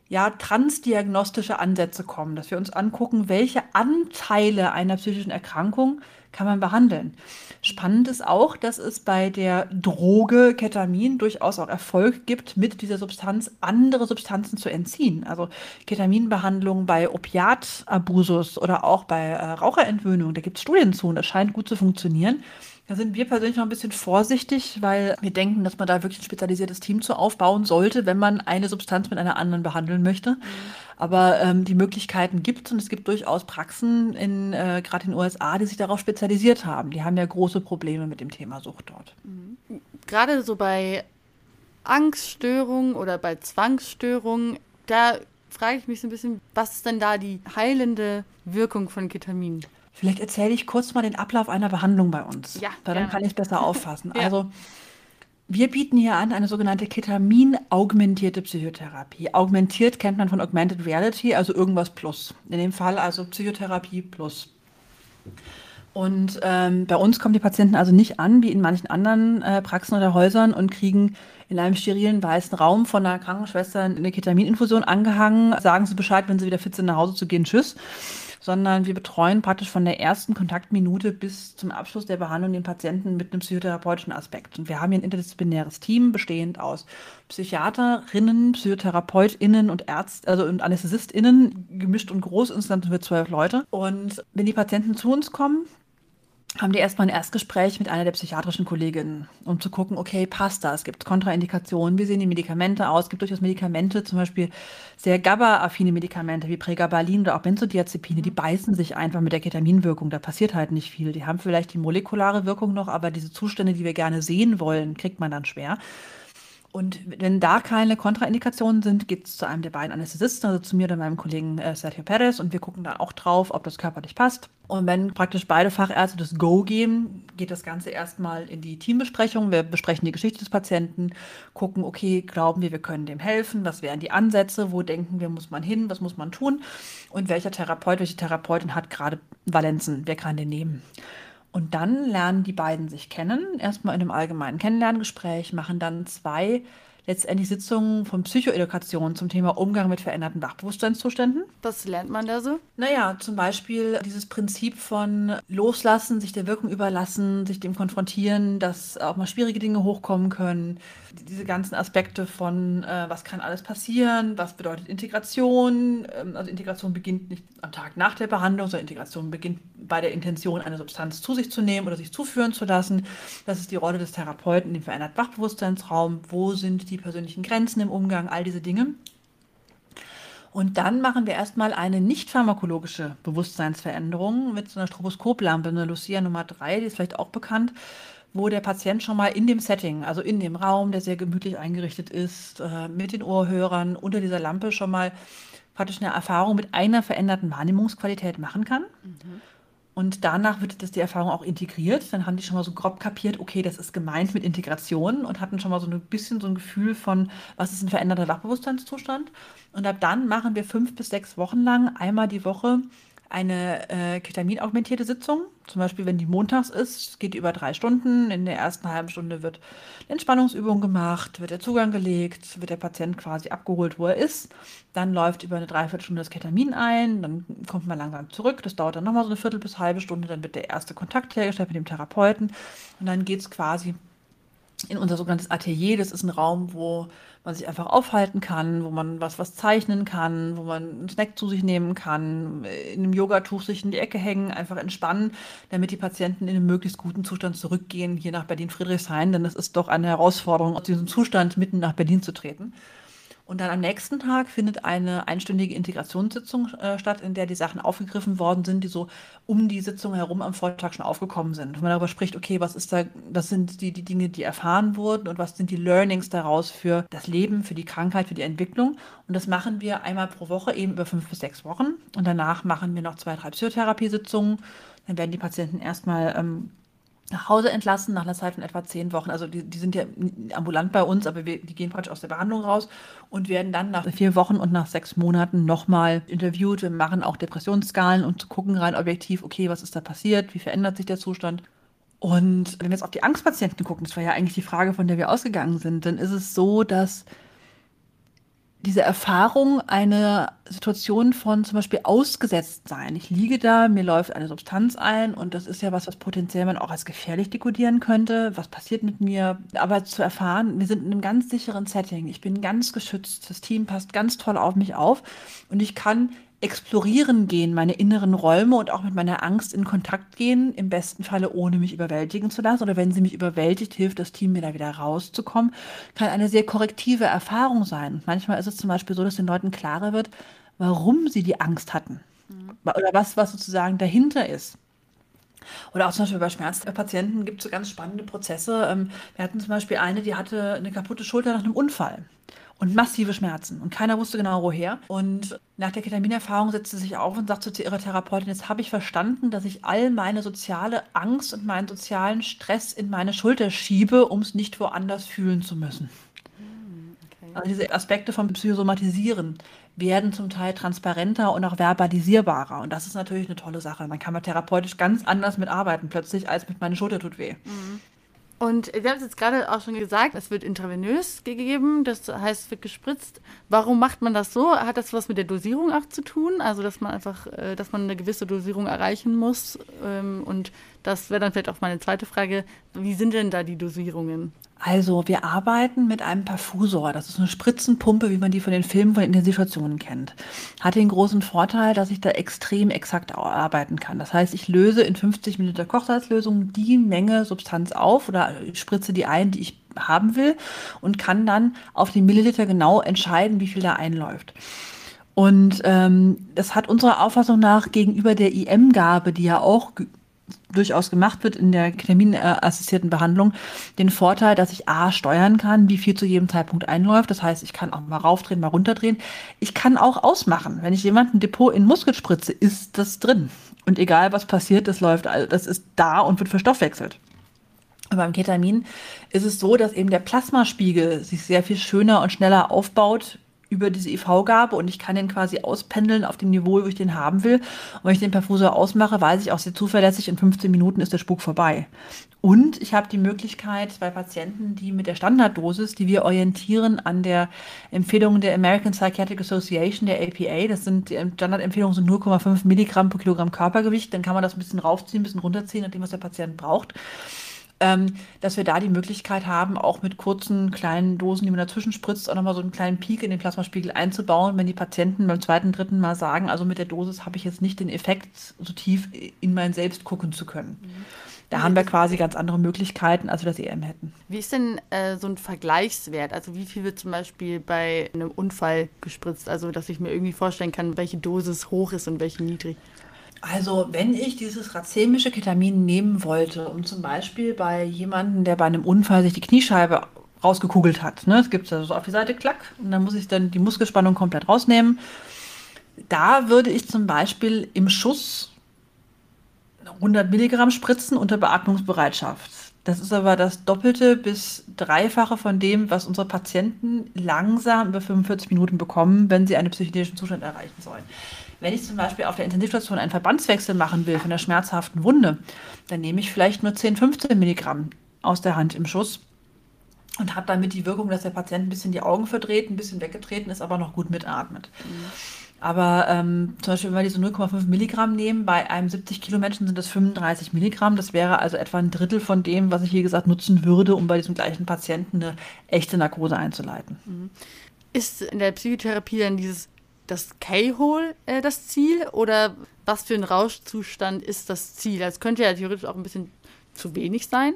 ja, transdiagnostische Ansätze kommen, dass wir uns angucken, welche Anteile einer psychischen Erkrankung kann man behandeln. Spannend ist auch, dass es bei der Droge Ketamin durchaus auch Erfolg gibt, mit dieser Substanz andere Substanzen zu entziehen. Also Ketaminbehandlung bei Opiatabusus oder auch bei äh, Raucherentwöhnung, da gibt es Studien zu und das scheint gut zu funktionieren. Da sind wir persönlich noch ein bisschen vorsichtig, weil wir denken, dass man da wirklich ein spezialisiertes Team zu aufbauen sollte, wenn man eine Substanz mit einer anderen behandeln möchte. Mhm. Aber ähm, die Möglichkeiten gibt es und es gibt durchaus Praxen in äh, gerade in den USA, die sich darauf spezialisiert haben. Die haben ja große Probleme mit dem Thema Sucht dort. Mhm. Gerade so bei Angststörungen oder bei Zwangsstörungen, da frage ich mich so ein bisschen, was ist denn da die heilende Wirkung von Ketamin? Vielleicht erzähle ich kurz mal den Ablauf einer Behandlung bei uns. Ja. Weil dann kann ich es besser auffassen. ja. Also wir bieten hier an eine sogenannte Ketamin-augmentierte Psychotherapie. Augmentiert kennt man von Augmented Reality, also irgendwas plus. In dem Fall also Psychotherapie plus. Und ähm, bei uns kommen die Patienten also nicht an, wie in manchen anderen äh, Praxen oder Häusern und kriegen in einem sterilen weißen Raum von einer Krankenschwester eine Ketamininfusion angehangen, sagen sie Bescheid, wenn sie wieder fit sind, nach Hause zu gehen, tschüss sondern wir betreuen praktisch von der ersten Kontaktminute bis zum Abschluss der Behandlung den Patienten mit einem psychotherapeutischen Aspekt. Und wir haben hier ein interdisziplinäres Team bestehend aus Psychiaterinnen, PsychotherapeutInnen und Ärzte, also und AnästhesistInnen, gemischt und groß. Insgesamt sind wir zwölf Leute. Und wenn die Patienten zu uns kommen, haben die erstmal ein Erstgespräch mit einer der psychiatrischen Kolleginnen, um zu gucken, okay, passt das? Gibt es Kontraindikationen? Wie sehen die Medikamente aus? Es gibt durchaus Medikamente, zum Beispiel sehr GABA-affine Medikamente wie Pregabalin oder auch Benzodiazepine, die beißen sich einfach mit der Ketaminwirkung. Da passiert halt nicht viel. Die haben vielleicht die molekulare Wirkung noch, aber diese Zustände, die wir gerne sehen wollen, kriegt man dann schwer. Und wenn da keine Kontraindikationen sind, geht es zu einem der beiden Anästhesisten, also zu mir oder meinem Kollegen äh, Sergio Perez, und wir gucken dann auch drauf, ob das körperlich passt. Und wenn praktisch beide Fachärzte das Go geben, geht das Ganze erstmal in die Teambesprechung. Wir besprechen die Geschichte des Patienten, gucken, okay, glauben wir, wir können dem helfen, was wären die Ansätze, wo denken wir, muss man hin, was muss man tun und welcher Therapeut, welche Therapeutin hat gerade Valenzen, wer kann den nehmen. Und dann lernen die beiden sich kennen, erstmal in einem allgemeinen Kennenlerngespräch, machen dann zwei letztendlich Sitzungen von Psychoedukation zum Thema Umgang mit veränderten Wachbewusstseinszuständen. Was lernt man da so? Naja, zum Beispiel dieses Prinzip von Loslassen, sich der Wirkung überlassen, sich dem konfrontieren, dass auch mal schwierige Dinge hochkommen können. Diese ganzen Aspekte von, äh, was kann alles passieren, was bedeutet Integration. Ähm, also Integration beginnt nicht am Tag nach der Behandlung, sondern Integration beginnt bei der Intention, eine Substanz zu sich zu nehmen oder sich zuführen zu lassen. Das ist die Rolle des Therapeuten dem veränderten Wachbewusstseinsraum. Wo sind die persönlichen Grenzen im Umgang, all diese Dinge. Und dann machen wir erstmal eine nicht pharmakologische Bewusstseinsveränderung mit so einer Stroboskoplampe, eine Lucia Nummer 3, die ist vielleicht auch bekannt, wo der Patient schon mal in dem Setting, also in dem Raum, der sehr gemütlich eingerichtet ist, äh, mit den Ohrhörern unter dieser Lampe schon mal praktisch eine Erfahrung mit einer veränderten Wahrnehmungsqualität machen kann. Mhm. Und danach wird das die Erfahrung auch integriert. Dann haben die schon mal so grob kapiert, okay, das ist gemeint mit Integration und hatten schon mal so ein bisschen so ein Gefühl von, was ist ein veränderter Wachbewusstseinszustand. Und ab dann machen wir fünf bis sechs Wochen lang einmal die Woche eine äh, Ketamin-augmentierte Sitzung. Zum Beispiel, wenn die montags ist, geht die über drei Stunden. In der ersten halben Stunde wird eine Entspannungsübung gemacht, wird der Zugang gelegt, wird der Patient quasi abgeholt, wo er ist. Dann läuft über eine Dreiviertelstunde das Ketamin ein, dann kommt man langsam zurück. Das dauert dann nochmal so eine Viertel bis halbe Stunde. Dann wird der erste Kontakt hergestellt mit dem Therapeuten. Und dann geht es quasi in unser sogenanntes Atelier. Das ist ein Raum, wo man sich einfach aufhalten kann, wo man was, was zeichnen kann, wo man einen Snack zu sich nehmen kann, in einem Yogatuch sich in die Ecke hängen, einfach entspannen, damit die Patienten in einen möglichst guten Zustand zurückgehen, hier nach Berlin-Friedrichshain, denn es ist doch eine Herausforderung, aus diesem Zustand mitten nach Berlin zu treten. Und dann am nächsten Tag findet eine einstündige Integrationssitzung äh, statt, in der die Sachen aufgegriffen worden sind, die so um die Sitzung herum am Vortag schon aufgekommen sind. Wo man darüber spricht, okay, was ist da, was sind die, die Dinge, die erfahren wurden und was sind die Learnings daraus für das Leben, für die Krankheit, für die Entwicklung. Und das machen wir einmal pro Woche, eben über fünf bis sechs Wochen. Und danach machen wir noch zwei, drei Psychotherapiesitzungen. Dann werden die Patienten erstmal ähm, nach Hause entlassen nach einer Zeit von etwa zehn Wochen. Also die, die sind ja ambulant bei uns, aber wir, die gehen praktisch aus der Behandlung raus und werden dann nach vier Wochen und nach sechs Monaten nochmal interviewt. Wir machen auch Depressionsskalen und gucken rein objektiv, okay, was ist da passiert, wie verändert sich der Zustand. Und wenn wir jetzt auf die Angstpatienten gucken, das war ja eigentlich die Frage, von der wir ausgegangen sind, dann ist es so, dass diese Erfahrung eine Situation von zum Beispiel ausgesetzt sein. Ich liege da, mir läuft eine Substanz ein und das ist ja was, was potenziell man auch als gefährlich dekodieren könnte. Was passiert mit mir? Aber zu erfahren, wir sind in einem ganz sicheren Setting. Ich bin ganz geschützt. Das Team passt ganz toll auf mich auf und ich kann explorieren gehen, meine inneren Räume und auch mit meiner Angst in Kontakt gehen, im besten Falle ohne mich überwältigen zu lassen. Oder wenn sie mich überwältigt, hilft das Team mir da wieder rauszukommen, kann eine sehr korrektive Erfahrung sein. Manchmal ist es zum Beispiel so, dass den Leuten klarer wird, warum sie die Angst hatten. Mhm. Oder was, was sozusagen dahinter ist. Oder auch zum Beispiel bei Schmerzpatienten gibt es so ganz spannende Prozesse. Ähm, wir hatten zum Beispiel eine, die hatte eine kaputte Schulter nach einem Unfall und massive Schmerzen. Und keiner wusste genau woher. Und nach der Ketaminerfahrung setzte sie sich auf und sagte zu ihrer Therapeutin, jetzt habe ich verstanden, dass ich all meine soziale Angst und meinen sozialen Stress in meine Schulter schiebe, um es nicht woanders fühlen zu müssen. Okay. Also diese Aspekte vom Psychosomatisieren werden zum Teil transparenter und auch verbalisierbarer. Und das ist natürlich eine tolle Sache. Man kann mal therapeutisch ganz anders mitarbeiten plötzlich, als mit meine Schulter tut weh. Mhm. Und wir haben es jetzt gerade auch schon gesagt, es wird intravenös gegeben, das heißt, es wird gespritzt. Warum macht man das so? Hat das was mit der Dosierung auch zu tun? Also, dass man einfach, äh, dass man eine gewisse Dosierung erreichen muss. Ähm, und das wäre dann vielleicht auch meine zweite Frage. Wie sind denn da die Dosierungen? Also, wir arbeiten mit einem Perfusor. Das ist eine Spritzenpumpe, wie man die von den Filmen von Intensivstationen kennt. Hat den großen Vorteil, dass ich da extrem exakt arbeiten kann. Das heißt, ich löse in 50 Minuten Kochsalzlösung die Menge Substanz auf oder spritze die ein, die ich haben will und kann dann auf die Milliliter genau entscheiden, wie viel da einläuft. Und ähm, das hat unserer Auffassung nach gegenüber der IM-Gabe, die ja auch durchaus gemacht wird in der terminassistierten Behandlung, den Vorteil, dass ich A steuern kann, wie viel zu jedem Zeitpunkt einläuft. Das heißt, ich kann auch mal raufdrehen, mal runterdrehen. Ich kann auch ausmachen. Wenn ich jemanden Depot in Muskel spritze, ist das drin. Und egal was passiert, das läuft, das ist da und wird verstoffwechselt. Beim Ketamin ist es so, dass eben der Plasmaspiegel sich sehr viel schöner und schneller aufbaut über diese IV-Gabe und ich kann den quasi auspendeln auf dem Niveau, wo ich den haben will. Und wenn ich den Perfusor ausmache, weiß ich auch sehr zuverlässig, in 15 Minuten ist der Spuk vorbei. Und ich habe die Möglichkeit bei Patienten, die mit der Standarddosis, die wir orientieren an der Empfehlung der American Psychiatric Association, der APA, das sind die Standardempfehlungen sind 0,5 Milligramm pro Kilogramm Körpergewicht, dann kann man das ein bisschen raufziehen, ein bisschen runterziehen, nachdem was der Patient braucht ähm, dass wir da die Möglichkeit haben, auch mit kurzen kleinen Dosen, die man dazwischen spritzt, auch nochmal so einen kleinen Peak in den Plasmaspiegel einzubauen, wenn die Patienten beim zweiten, dritten Mal sagen, also mit der Dosis habe ich jetzt nicht den Effekt, so tief in mein Selbst gucken zu können. Mhm. Da haben wir quasi ganz andere Möglichkeiten, als wir das EM hätten. Wie ist denn äh, so ein Vergleichswert? Also wie viel wird zum Beispiel bei einem Unfall gespritzt? Also dass ich mir irgendwie vorstellen kann, welche Dosis hoch ist und welche niedrig. Also, wenn ich dieses racemische Ketamin nehmen wollte, um zum Beispiel bei jemandem, der bei einem Unfall sich die Kniescheibe rausgekugelt hat, ne, es gibt also so auf die Seite, klack, und dann muss ich dann die Muskelspannung komplett rausnehmen. Da würde ich zum Beispiel im Schuss 100 Milligramm spritzen unter Beatmungsbereitschaft. Das ist aber das Doppelte bis Dreifache von dem, was unsere Patienten langsam über 45 Minuten bekommen, wenn sie einen psychedelischen Zustand erreichen sollen. Wenn ich zum Beispiel auf der Intensivstation einen Verbandswechsel machen will von einer schmerzhaften Wunde, dann nehme ich vielleicht nur 10, 15 Milligramm aus der Hand im Schuss und habe damit die Wirkung, dass der Patient ein bisschen die Augen verdreht, ein bisschen weggetreten ist, aber noch gut mitatmet. Mhm. Aber ähm, zum Beispiel, wenn wir diese 0,5 Milligramm nehmen, bei einem 70 Kilo Menschen sind das 35 Milligramm. Das wäre also etwa ein Drittel von dem, was ich, wie gesagt, nutzen würde, um bei diesem gleichen Patienten eine echte Narkose einzuleiten. Mhm. Ist in der Psychotherapie dann dieses das K-Hole äh, das Ziel oder was für ein Rauschzustand ist das Ziel? Das könnte ja theoretisch auch ein bisschen zu wenig sein.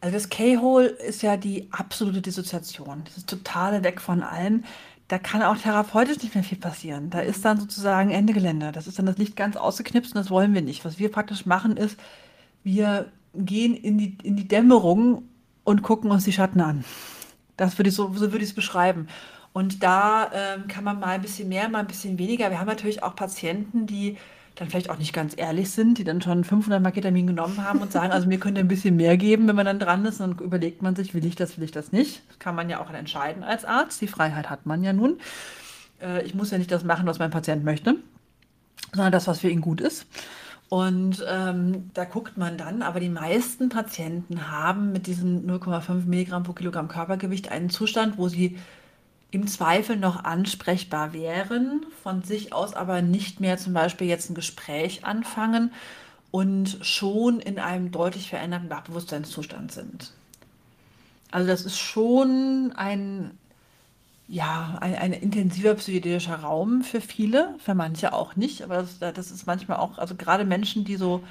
Also das K-Hole ist ja die absolute Dissoziation. Das ist totale Weg von allem da kann auch therapeutisch nicht mehr viel passieren. Da ist dann sozusagen Ende Gelände. Das ist dann das Licht ganz ausgeknipst und das wollen wir nicht. Was wir praktisch machen ist, wir gehen in die, in die Dämmerung und gucken uns die Schatten an. Das würde ich so, so würde ich es beschreiben. Und da ähm, kann man mal ein bisschen mehr, mal ein bisschen weniger. Wir haben natürlich auch Patienten, die dann vielleicht auch nicht ganz ehrlich sind, die dann schon 500 Mal Ketamin genommen haben und sagen, also mir könnte ein bisschen mehr geben, wenn man dann dran ist. Und dann überlegt man sich, will ich das, will ich das nicht. Das kann man ja auch entscheiden als Arzt. Die Freiheit hat man ja nun. Äh, ich muss ja nicht das machen, was mein Patient möchte, sondern das, was für ihn gut ist. Und ähm, da guckt man dann, aber die meisten Patienten haben mit diesen 0,5 Milligramm pro Kilogramm Körpergewicht einen Zustand, wo sie im Zweifel noch ansprechbar wären, von sich aus aber nicht mehr zum Beispiel jetzt ein Gespräch anfangen und schon in einem deutlich veränderten Bewusstseinszustand sind. Also das ist schon ein, ja, ein, ein intensiver psychedelischer Raum für viele, für manche auch nicht, aber das, das ist manchmal auch, also gerade Menschen, die so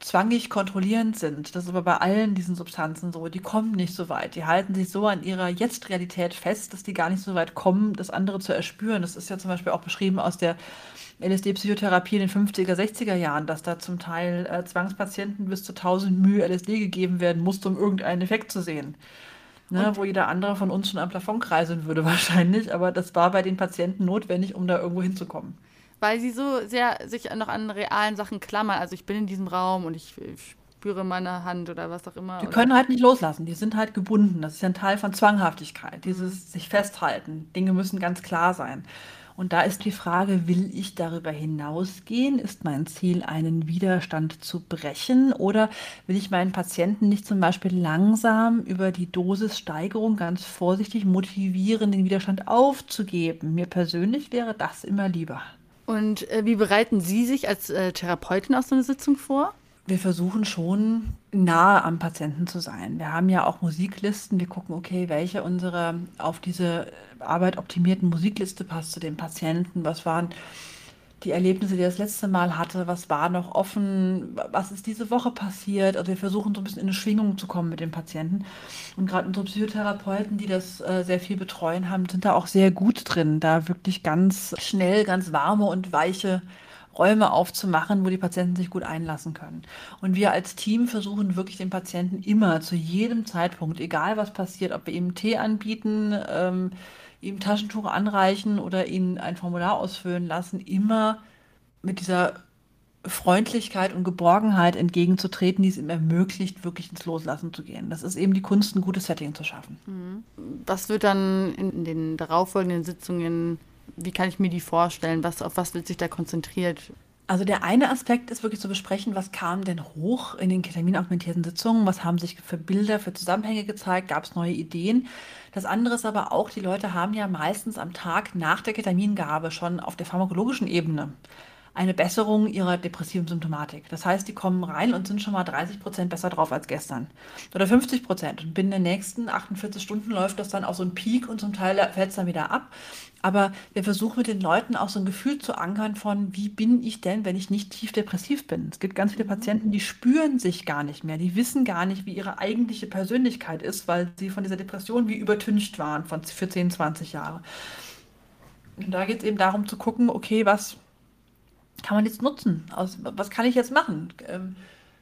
zwangig kontrollierend sind. Das ist aber bei allen diesen Substanzen so. Die kommen nicht so weit. Die halten sich so an ihrer Jetzt-Realität fest, dass die gar nicht so weit kommen, das andere zu erspüren. Das ist ja zum Beispiel auch beschrieben aus der LSD-Psychotherapie in den 50er, 60er Jahren, dass da zum Teil äh, Zwangspatienten bis zu 1000 Mühe LSD gegeben werden musste, um irgendeinen Effekt zu sehen. Ne, wo jeder andere von uns schon am Plafond kreiseln würde wahrscheinlich, aber das war bei den Patienten notwendig, um da irgendwo hinzukommen weil sie so sehr sich noch an realen Sachen klammern. Also ich bin in diesem Raum und ich spüre meine Hand oder was auch immer. Die können halt nicht loslassen, die sind halt gebunden. Das ist ja ein Teil von Zwanghaftigkeit, dieses sich festhalten. Dinge müssen ganz klar sein. Und da ist die Frage, will ich darüber hinausgehen? Ist mein Ziel, einen Widerstand zu brechen? Oder will ich meinen Patienten nicht zum Beispiel langsam über die Dosissteigerung ganz vorsichtig motivieren, den Widerstand aufzugeben? Mir persönlich wäre das immer lieber. Und äh, wie bereiten Sie sich als äh, Therapeutin auf so eine Sitzung vor? Wir versuchen schon nahe am Patienten zu sein. Wir haben ja auch Musiklisten. Wir gucken, okay, welche unserer auf diese Arbeit optimierten Musikliste passt zu den Patienten. Was waren die Erlebnisse, die er das letzte Mal hatte, was war noch offen, was ist diese Woche passiert. Also wir versuchen so ein bisschen in eine Schwingung zu kommen mit den Patienten. Und gerade unsere Psychotherapeuten, die das äh, sehr viel betreuen haben, sind da auch sehr gut drin, da wirklich ganz schnell, ganz warme und weiche Räume aufzumachen, wo die Patienten sich gut einlassen können. Und wir als Team versuchen wirklich den Patienten immer zu jedem Zeitpunkt, egal was passiert, ob wir ihm Tee anbieten, ähm, ihm Taschentuch anreichen oder ihn ein Formular ausfüllen lassen, immer mit dieser Freundlichkeit und Geborgenheit entgegenzutreten, die es ihm ermöglicht, wirklich ins Loslassen zu gehen. Das ist eben die Kunst, ein gutes Setting zu schaffen. Mhm. Was wird dann in den darauffolgenden Sitzungen, wie kann ich mir die vorstellen? Was, auf was wird sich da konzentriert? Also der eine Aspekt ist wirklich zu besprechen, was kam denn hoch in den ketaminaugmentierten Sitzungen, was haben sich für Bilder, für Zusammenhänge gezeigt, gab es neue Ideen. Das andere ist aber auch, die Leute haben ja meistens am Tag nach der Ketamingabe schon auf der pharmakologischen Ebene eine Besserung ihrer depressiven Symptomatik. Das heißt, die kommen rein und sind schon mal 30 Prozent besser drauf als gestern. Oder 50 Prozent. Und binnen den nächsten 48 Stunden läuft das dann auf so einen Peak und zum Teil fällt es dann wieder ab. Aber wir versuchen mit den Leuten auch so ein Gefühl zu ankern von, wie bin ich denn, wenn ich nicht tief depressiv bin? Es gibt ganz viele Patienten, die spüren sich gar nicht mehr, die wissen gar nicht, wie ihre eigentliche Persönlichkeit ist, weil sie von dieser Depression wie übertüncht waren von, für 10, 20 Jahre. Und da geht es eben darum zu gucken, okay, was kann man jetzt nutzen? was kann ich jetzt machen? Ähm,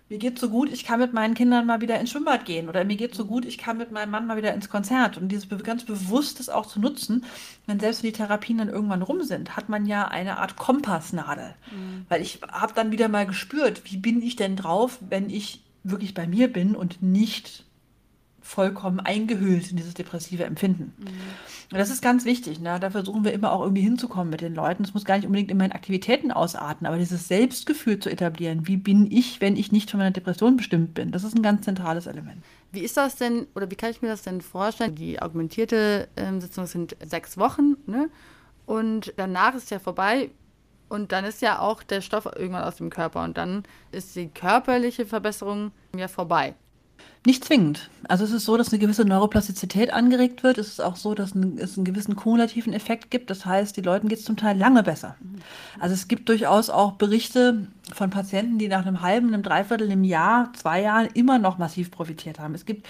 mir geht so gut, ich kann mit meinen Kindern mal wieder ins Schwimmbad gehen oder mir geht so gut, ich kann mit meinem Mann mal wieder ins Konzert und dieses ganz bewusstes auch zu nutzen, wenn selbst wenn die Therapien dann irgendwann rum sind, hat man ja eine Art Kompassnadel, mhm. weil ich habe dann wieder mal gespürt, wie bin ich denn drauf, wenn ich wirklich bei mir bin und nicht vollkommen eingehüllt in dieses depressive Empfinden. Mhm. Das ist ganz wichtig. Ne? Da versuchen wir immer auch irgendwie hinzukommen mit den Leuten. Es muss gar nicht unbedingt in meinen Aktivitäten ausarten, aber dieses Selbstgefühl zu etablieren. Wie bin ich, wenn ich nicht von meiner Depression bestimmt bin? Das ist ein ganz zentrales Element. Wie ist das denn, oder wie kann ich mir das denn vorstellen? Die augmentierte äh, Sitzung sind sechs Wochen, ne? Und danach ist ja vorbei. Und dann ist ja auch der Stoff irgendwann aus dem Körper. Und dann ist die körperliche Verbesserung ja vorbei. Nicht zwingend. Also es ist so, dass eine gewisse Neuroplastizität angeregt wird. Es ist auch so, dass es einen gewissen kumulativen Effekt gibt. Das heißt, die Leuten geht es zum Teil lange besser. Also es gibt durchaus auch Berichte von Patienten, die nach einem halben, einem Dreiviertel, einem Jahr, zwei Jahren immer noch massiv profitiert haben. Es gibt,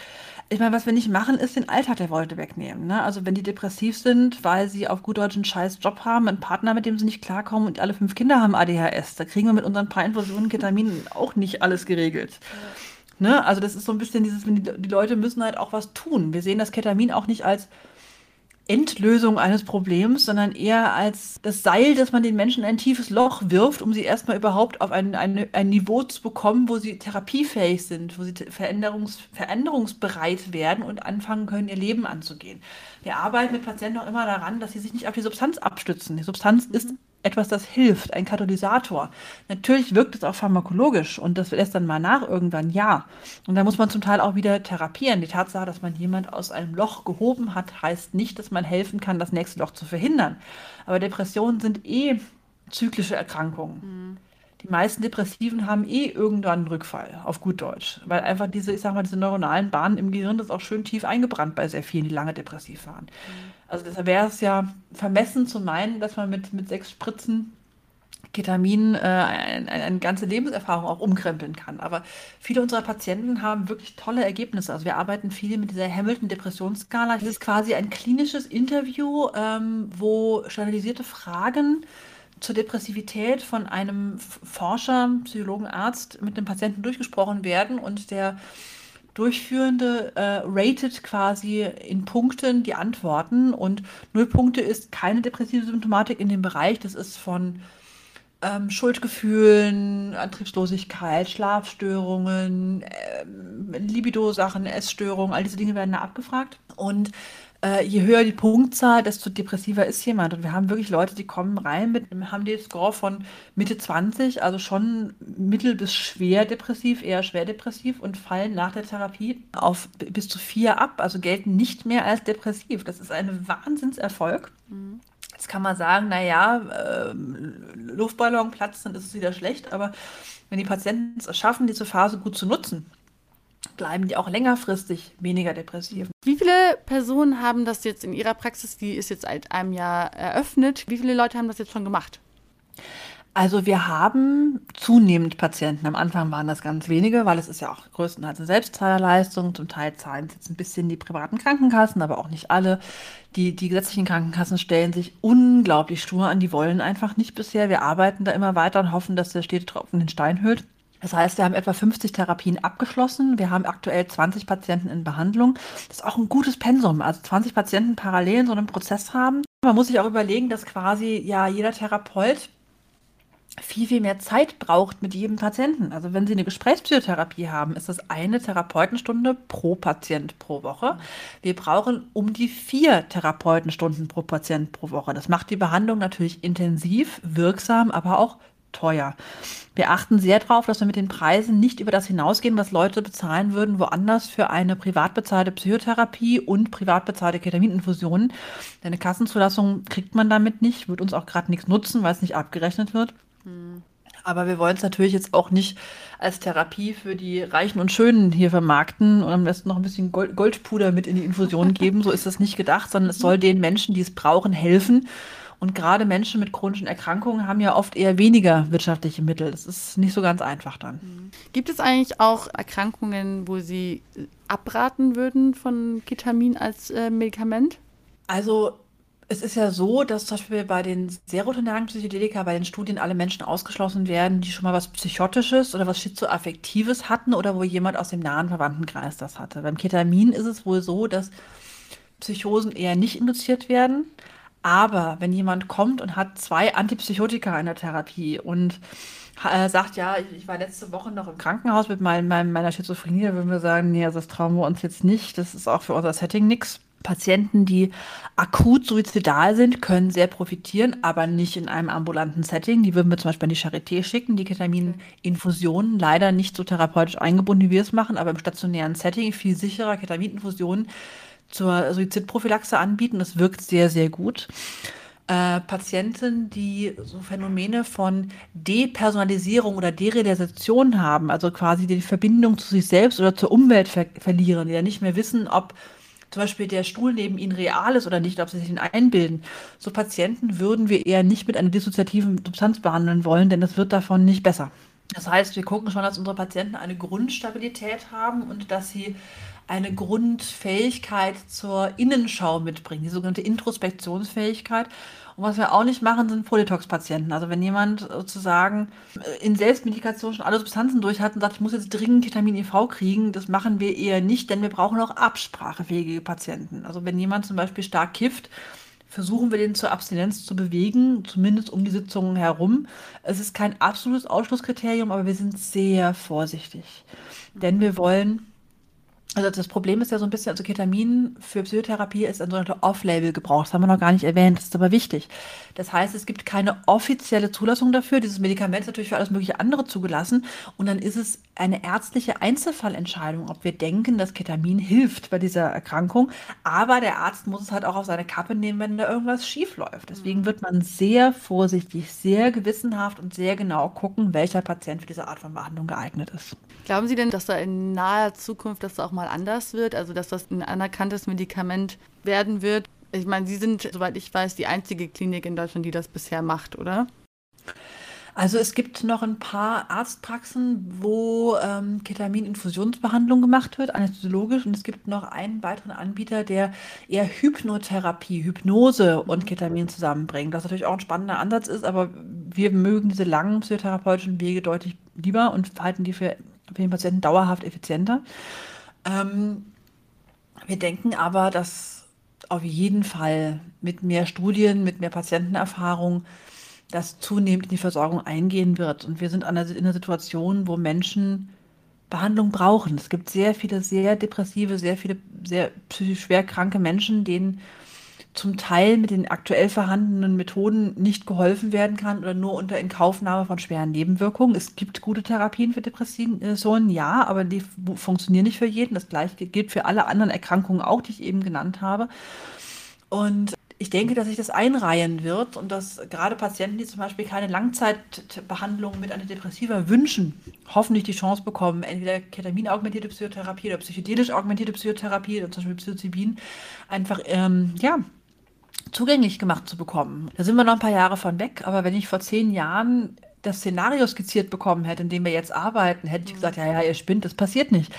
ich meine, was wir nicht machen, ist den Alltag der Leute wegnehmen. Ne? Also wenn die depressiv sind, weil sie auf gut Deutsch einen scheiß Job haben, einen Partner, mit dem sie nicht klarkommen und alle fünf Kinder haben ADHS, da kriegen wir mit unseren paar Infusionen Ketamin auch nicht alles geregelt. Ja. Ne? Also das ist so ein bisschen dieses, die, Leute müssen halt auch was tun. Wir sehen das Ketamin auch nicht als Endlösung eines Problems, sondern eher als das Seil, das man den Menschen in ein tiefes Loch wirft, um sie erstmal überhaupt auf ein, ein, ein Niveau zu bekommen, wo sie therapiefähig sind, wo sie veränderungs, veränderungsbereit werden und anfangen können, ihr Leben anzugehen. Wir arbeiten mit Patienten auch immer daran, dass sie sich nicht auf die Substanz abstützen. Die Substanz mhm. ist etwas, das hilft, ein Katalysator. Natürlich wirkt es auch pharmakologisch und das lässt dann mal nach irgendwann, ja. Und da muss man zum Teil auch wieder therapieren. Die Tatsache, dass man jemand aus einem Loch gehoben hat, heißt nicht, dass man helfen kann, das nächste Loch zu verhindern. Aber Depressionen sind eh zyklische Erkrankungen. Mhm die meisten Depressiven haben eh irgendwann einen Rückfall, auf gut Deutsch. Weil einfach diese, ich sag mal, diese neuronalen Bahnen im Gehirn, das ist auch schön tief eingebrannt bei sehr vielen, die lange depressiv waren. Mhm. Also deshalb wäre es ja vermessen zu meinen, dass man mit, mit sechs Spritzen Ketamin äh, eine, eine ganze Lebenserfahrung auch umkrempeln kann. Aber viele unserer Patienten haben wirklich tolle Ergebnisse. Also wir arbeiten viel mit dieser Hamilton-Depressionsskala. Das ist quasi ein klinisches Interview, ähm, wo standardisierte Fragen zur Depressivität von einem Forscher, Psychologen, Arzt mit dem Patienten durchgesprochen werden und der Durchführende äh, ratet quasi in Punkten die Antworten und null Punkte ist keine depressive Symptomatik in dem Bereich. Das ist von ähm, Schuldgefühlen, Antriebslosigkeit, Schlafstörungen, äh, Libido-Sachen, Essstörungen, all diese Dinge werden da abgefragt. Und äh, je höher die Punktzahl, desto depressiver ist jemand. Und wir haben wirklich Leute, die kommen rein mit einem HMD-Score von Mitte 20, also schon mittel bis schwer depressiv, eher schwer depressiv und fallen nach der Therapie auf bis zu vier ab, also gelten nicht mehr als depressiv. Das ist ein Wahnsinnserfolg. Mhm. Jetzt kann man sagen, naja, äh, Luftballon platzt, dann ist es wieder schlecht, aber wenn die Patienten es schaffen, diese Phase gut zu nutzen, bleiben die auch längerfristig weniger depressiv. Wie viele Personen haben das jetzt in ihrer Praxis, die ist jetzt seit einem Jahr eröffnet, wie viele Leute haben das jetzt schon gemacht? Also wir haben zunehmend Patienten. Am Anfang waren das ganz wenige, weil es ist ja auch größtenteils eine Selbstzahlerleistung. Zum Teil zahlen es jetzt ein bisschen die privaten Krankenkassen, aber auch nicht alle. Die, die gesetzlichen Krankenkassen stellen sich unglaublich stur an. Die wollen einfach nicht bisher. Wir arbeiten da immer weiter und hoffen, dass der stete Tropfen den Stein hüllt. Das heißt, wir haben etwa 50 Therapien abgeschlossen. Wir haben aktuell 20 Patienten in Behandlung. Das ist auch ein gutes Pensum. Also 20 Patienten parallel in so einem Prozess haben. Man muss sich auch überlegen, dass quasi ja jeder Therapeut viel, viel mehr Zeit braucht mit jedem Patienten. Also wenn Sie eine Gesprächspsychotherapie haben, ist das eine Therapeutenstunde pro Patient pro Woche. Wir brauchen um die vier Therapeutenstunden pro Patient pro Woche. Das macht die Behandlung natürlich intensiv, wirksam, aber auch teuer. Wir achten sehr darauf, dass wir mit den Preisen nicht über das hinausgehen, was Leute bezahlen würden, woanders für eine privat bezahlte Psychotherapie und privat bezahlte Ketamininfusionen. Eine Kassenzulassung kriegt man damit nicht, wird uns auch gerade nichts nutzen, weil es nicht abgerechnet wird. Hm. Aber wir wollen es natürlich jetzt auch nicht als Therapie für die Reichen und Schönen hier vermarkten und am besten noch ein bisschen Gold Goldpuder mit in die Infusion geben. So ist das nicht gedacht, sondern es soll den Menschen, die es brauchen, helfen und gerade Menschen mit chronischen Erkrankungen haben ja oft eher weniger wirtschaftliche Mittel. Das ist nicht so ganz einfach dann. Mhm. Gibt es eigentlich auch Erkrankungen, wo Sie abraten würden von Ketamin als äh, Medikament? Also Es ist ja so, dass zum Beispiel bei den serotonergen Psychedelika bei den Studien alle Menschen ausgeschlossen werden, die schon mal was Psychotisches oder was Schizoaffektives hatten oder wo jemand aus dem nahen Verwandtenkreis das hatte. Beim Ketamin ist es wohl so, dass Psychosen eher nicht induziert werden. Aber wenn jemand kommt und hat zwei Antipsychotika in der Therapie und äh, sagt, ja, ich, war letzte Woche noch im Krankenhaus mit mein, mein, meiner Schizophrenie, da würden wir sagen, nee, also das trauen wir uns jetzt nicht. Das ist auch für unser Setting nichts. Patienten, die akut suizidal sind, können sehr profitieren, aber nicht in einem ambulanten Setting. Die würden wir zum Beispiel an die Charité schicken. Die Ketamininfusionen leider nicht so therapeutisch eingebunden, wie wir es machen, aber im stationären Setting viel sicherer Ketamininfusionen zur Suizidprophylaxe anbieten. Das wirkt sehr, sehr gut. Äh, Patienten, die so Phänomene von Depersonalisierung oder Derealisation haben, also quasi die Verbindung zu sich selbst oder zur Umwelt ver verlieren, die ja nicht mehr wissen, ob zum Beispiel der Stuhl neben ihnen real ist oder nicht, ob sie sich ihn einbilden. So Patienten würden wir eher nicht mit einer dissoziativen Substanz behandeln wollen, denn es wird davon nicht besser. Das heißt, wir gucken schon, dass unsere Patienten eine Grundstabilität haben und dass sie eine Grundfähigkeit zur Innenschau mitbringen, die sogenannte Introspektionsfähigkeit. Und was wir auch nicht machen, sind Polytox-Patienten. Also wenn jemand sozusagen in Selbstmedikation schon alle Substanzen durch hat und sagt, ich muss jetzt dringend Ketamin IV kriegen, das machen wir eher nicht, denn wir brauchen auch absprachefähige Patienten. Also wenn jemand zum Beispiel stark kifft, versuchen wir den zur Abstinenz zu bewegen, zumindest um die Sitzungen herum. Es ist kein absolutes Ausschlusskriterium, aber wir sind sehr vorsichtig. Denn wir wollen also das Problem ist ja so ein bisschen, also Ketamin für Psychotherapie ist ein sogenannter Off-Label-Gebrauch. Das haben wir noch gar nicht erwähnt, das ist aber wichtig. Das heißt, es gibt keine offizielle Zulassung dafür. Dieses Medikament ist natürlich für alles mögliche andere zugelassen. Und dann ist es eine ärztliche Einzelfallentscheidung, ob wir denken, dass Ketamin hilft bei dieser Erkrankung. Aber der Arzt muss es halt auch auf seine Kappe nehmen, wenn da irgendwas schief läuft. Deswegen wird man sehr vorsichtig, sehr gewissenhaft und sehr genau gucken, welcher Patient für diese Art von Behandlung geeignet ist. Glauben Sie denn, dass da in naher Zukunft das auch mal anders wird? Also, dass das ein anerkanntes Medikament werden wird? Ich meine, Sie sind, soweit ich weiß, die einzige Klinik in Deutschland, die das bisher macht, oder? Also es gibt noch ein paar Arztpraxen, wo ähm, Ketamin-Infusionsbehandlung gemacht wird, anästhesiologisch. Und es gibt noch einen weiteren Anbieter, der eher Hypnotherapie, Hypnose und Ketamin zusammenbringt. Was natürlich auch ein spannender Ansatz ist, aber wir mögen diese langen psychotherapeutischen Wege deutlich lieber und halten die für für den Patienten dauerhaft effizienter. Ähm, wir denken aber, dass auf jeden Fall mit mehr Studien, mit mehr Patientenerfahrung das zunehmend in die Versorgung eingehen wird. Und wir sind in einer Situation, wo Menschen Behandlung brauchen. Es gibt sehr viele sehr depressive, sehr viele sehr psychisch schwer kranke Menschen, denen zum Teil mit den aktuell vorhandenen Methoden nicht geholfen werden kann oder nur unter Inkaufnahme von schweren Nebenwirkungen. Es gibt gute Therapien für Depressionen, ja, aber die funktionieren nicht für jeden. Das gleiche gilt für alle anderen Erkrankungen auch, die ich eben genannt habe. Und ich denke, dass sich das einreihen wird und dass gerade Patienten, die zum Beispiel keine Langzeitbehandlung mit Antidepressiva wünschen, hoffentlich die Chance bekommen, entweder Ketamin-augmentierte Psychotherapie oder psychedelisch augmentierte Psychotherapie, zum Beispiel Psilocybin, einfach ähm, ja, zugänglich gemacht zu bekommen. Da sind wir noch ein paar Jahre von weg, aber wenn ich vor zehn Jahren das Szenario skizziert bekommen hätte, in dem wir jetzt arbeiten, hätte ich gesagt, ja, ja, ihr spinnt, das passiert nicht.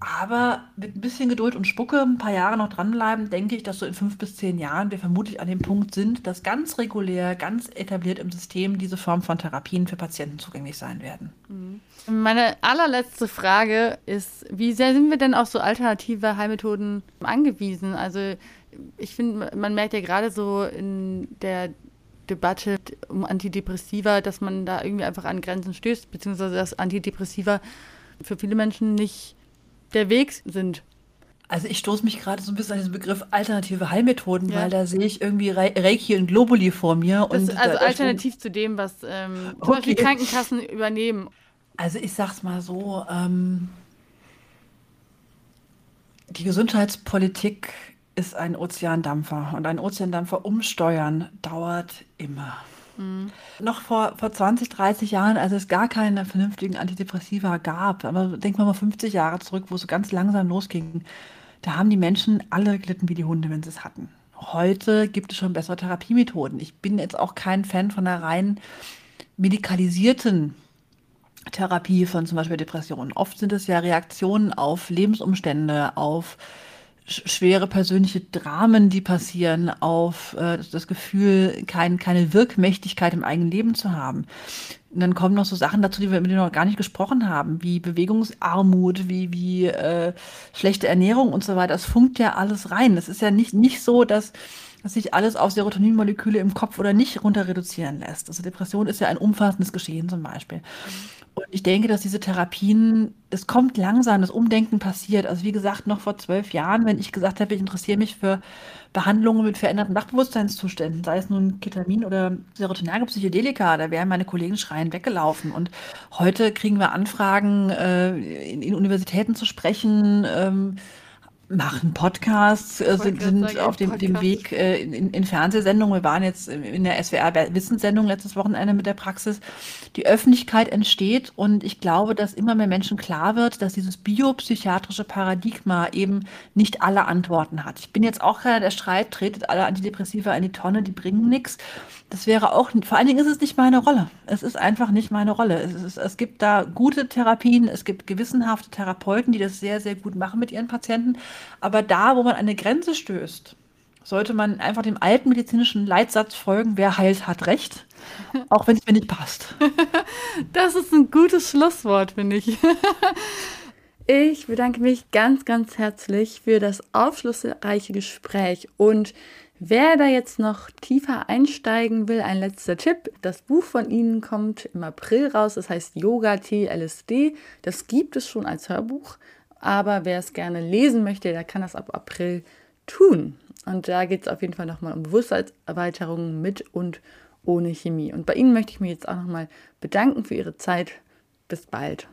Aber mit ein bisschen Geduld und Spucke, ein paar Jahre noch dranbleiben, denke ich, dass so in fünf bis zehn Jahren wir vermutlich an dem Punkt sind, dass ganz regulär, ganz etabliert im System diese Form von Therapien für Patienten zugänglich sein werden. Mhm. Meine allerletzte Frage ist, wie sehr sind wir denn auf so alternative Heilmethoden angewiesen? Also ich finde, man merkt ja gerade so in der Debatte um Antidepressiva, dass man da irgendwie einfach an Grenzen stößt, beziehungsweise dass Antidepressiva für viele Menschen nicht der Weg sind. Also ich stoße mich gerade so ein bisschen an diesen Begriff alternative Heilmethoden, ja. weil da sehe ich irgendwie Reiki und Globuli vor mir. Das, und also alternativ zu dem, was ähm, zum Beispiel Krankenkassen übernehmen. Also ich sag's mal so, ähm, die Gesundheitspolitik ist ein Ozeandampfer und ein Ozeandampfer umsteuern dauert immer. Mhm. Noch vor, vor 20, 30 Jahren, als es gar keine vernünftigen Antidepressiva gab, aber denk mal mal 50 Jahre zurück, wo es so ganz langsam losging, da haben die Menschen alle gelitten wie die Hunde, wenn sie es hatten. Heute gibt es schon bessere Therapiemethoden. Ich bin jetzt auch kein Fan von einer rein medikalisierten Therapie von zum Beispiel Depressionen. Oft sind es ja Reaktionen auf Lebensumstände, auf schwere persönliche Dramen, die passieren, auf äh, das Gefühl, kein, keine Wirkmächtigkeit im eigenen Leben zu haben. Und dann kommen noch so Sachen dazu, die wir mit denen noch gar nicht gesprochen haben, wie Bewegungsarmut, wie, wie äh, schlechte Ernährung und so weiter. Das funkt ja alles rein. Es ist ja nicht, nicht so, dass, dass sich alles auf Serotoninmoleküle im Kopf oder nicht runter reduzieren lässt. Also Depression ist ja ein umfassendes Geschehen zum Beispiel. Und ich denke, dass diese Therapien, es kommt langsam, das Umdenken passiert. Also wie gesagt, noch vor zwölf Jahren, wenn ich gesagt habe, ich interessiere mich für Behandlungen mit veränderten Wachbewusstseinszuständen, sei es nun Ketamin oder serotonerge Psychedelika, da wären meine Kollegen schreien weggelaufen. Und heute kriegen wir Anfragen, äh, in, in Universitäten zu sprechen, ähm, machen Podcasts, äh, sind, sind auf dem, dem Weg äh, in, in, Fernsehsendungen. Wir waren jetzt in der SWR Wissenssendung letztes Wochenende mit der Praxis. Die Öffentlichkeit entsteht und ich glaube, dass immer mehr Menschen klar wird, dass dieses biopsychiatrische Paradigma eben nicht alle Antworten hat. Ich bin jetzt auch keiner, der schreit, tretet alle Antidepressiva in die Tonne, die bringen nichts. Das wäre auch, vor allen Dingen ist es nicht meine Rolle. Es ist einfach nicht meine Rolle. Es, ist, es gibt da gute Therapien, es gibt gewissenhafte Therapeuten, die das sehr, sehr gut machen mit ihren Patienten. Aber da, wo man eine Grenze stößt, sollte man einfach dem alten medizinischen Leitsatz folgen, wer heilt, hat Recht, auch wenn es mir nicht passt. Das ist ein gutes Schlusswort, finde ich. Ich bedanke mich ganz, ganz herzlich für das aufschlussreiche Gespräch und Wer da jetzt noch tiefer einsteigen will, ein letzter Tipp. Das Buch von Ihnen kommt im April raus, das heißt Yoga T LSD. Das gibt es schon als Hörbuch, aber wer es gerne lesen möchte, der kann das ab April tun. Und da geht es auf jeden Fall nochmal um Bewusstseinserweiterung mit und ohne Chemie. Und bei Ihnen möchte ich mich jetzt auch nochmal bedanken für Ihre Zeit. Bis bald.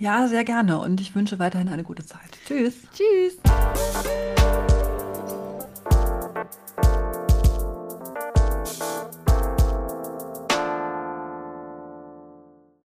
Ja, sehr gerne und ich wünsche weiterhin eine gute Zeit. Tschüss. Tschüss.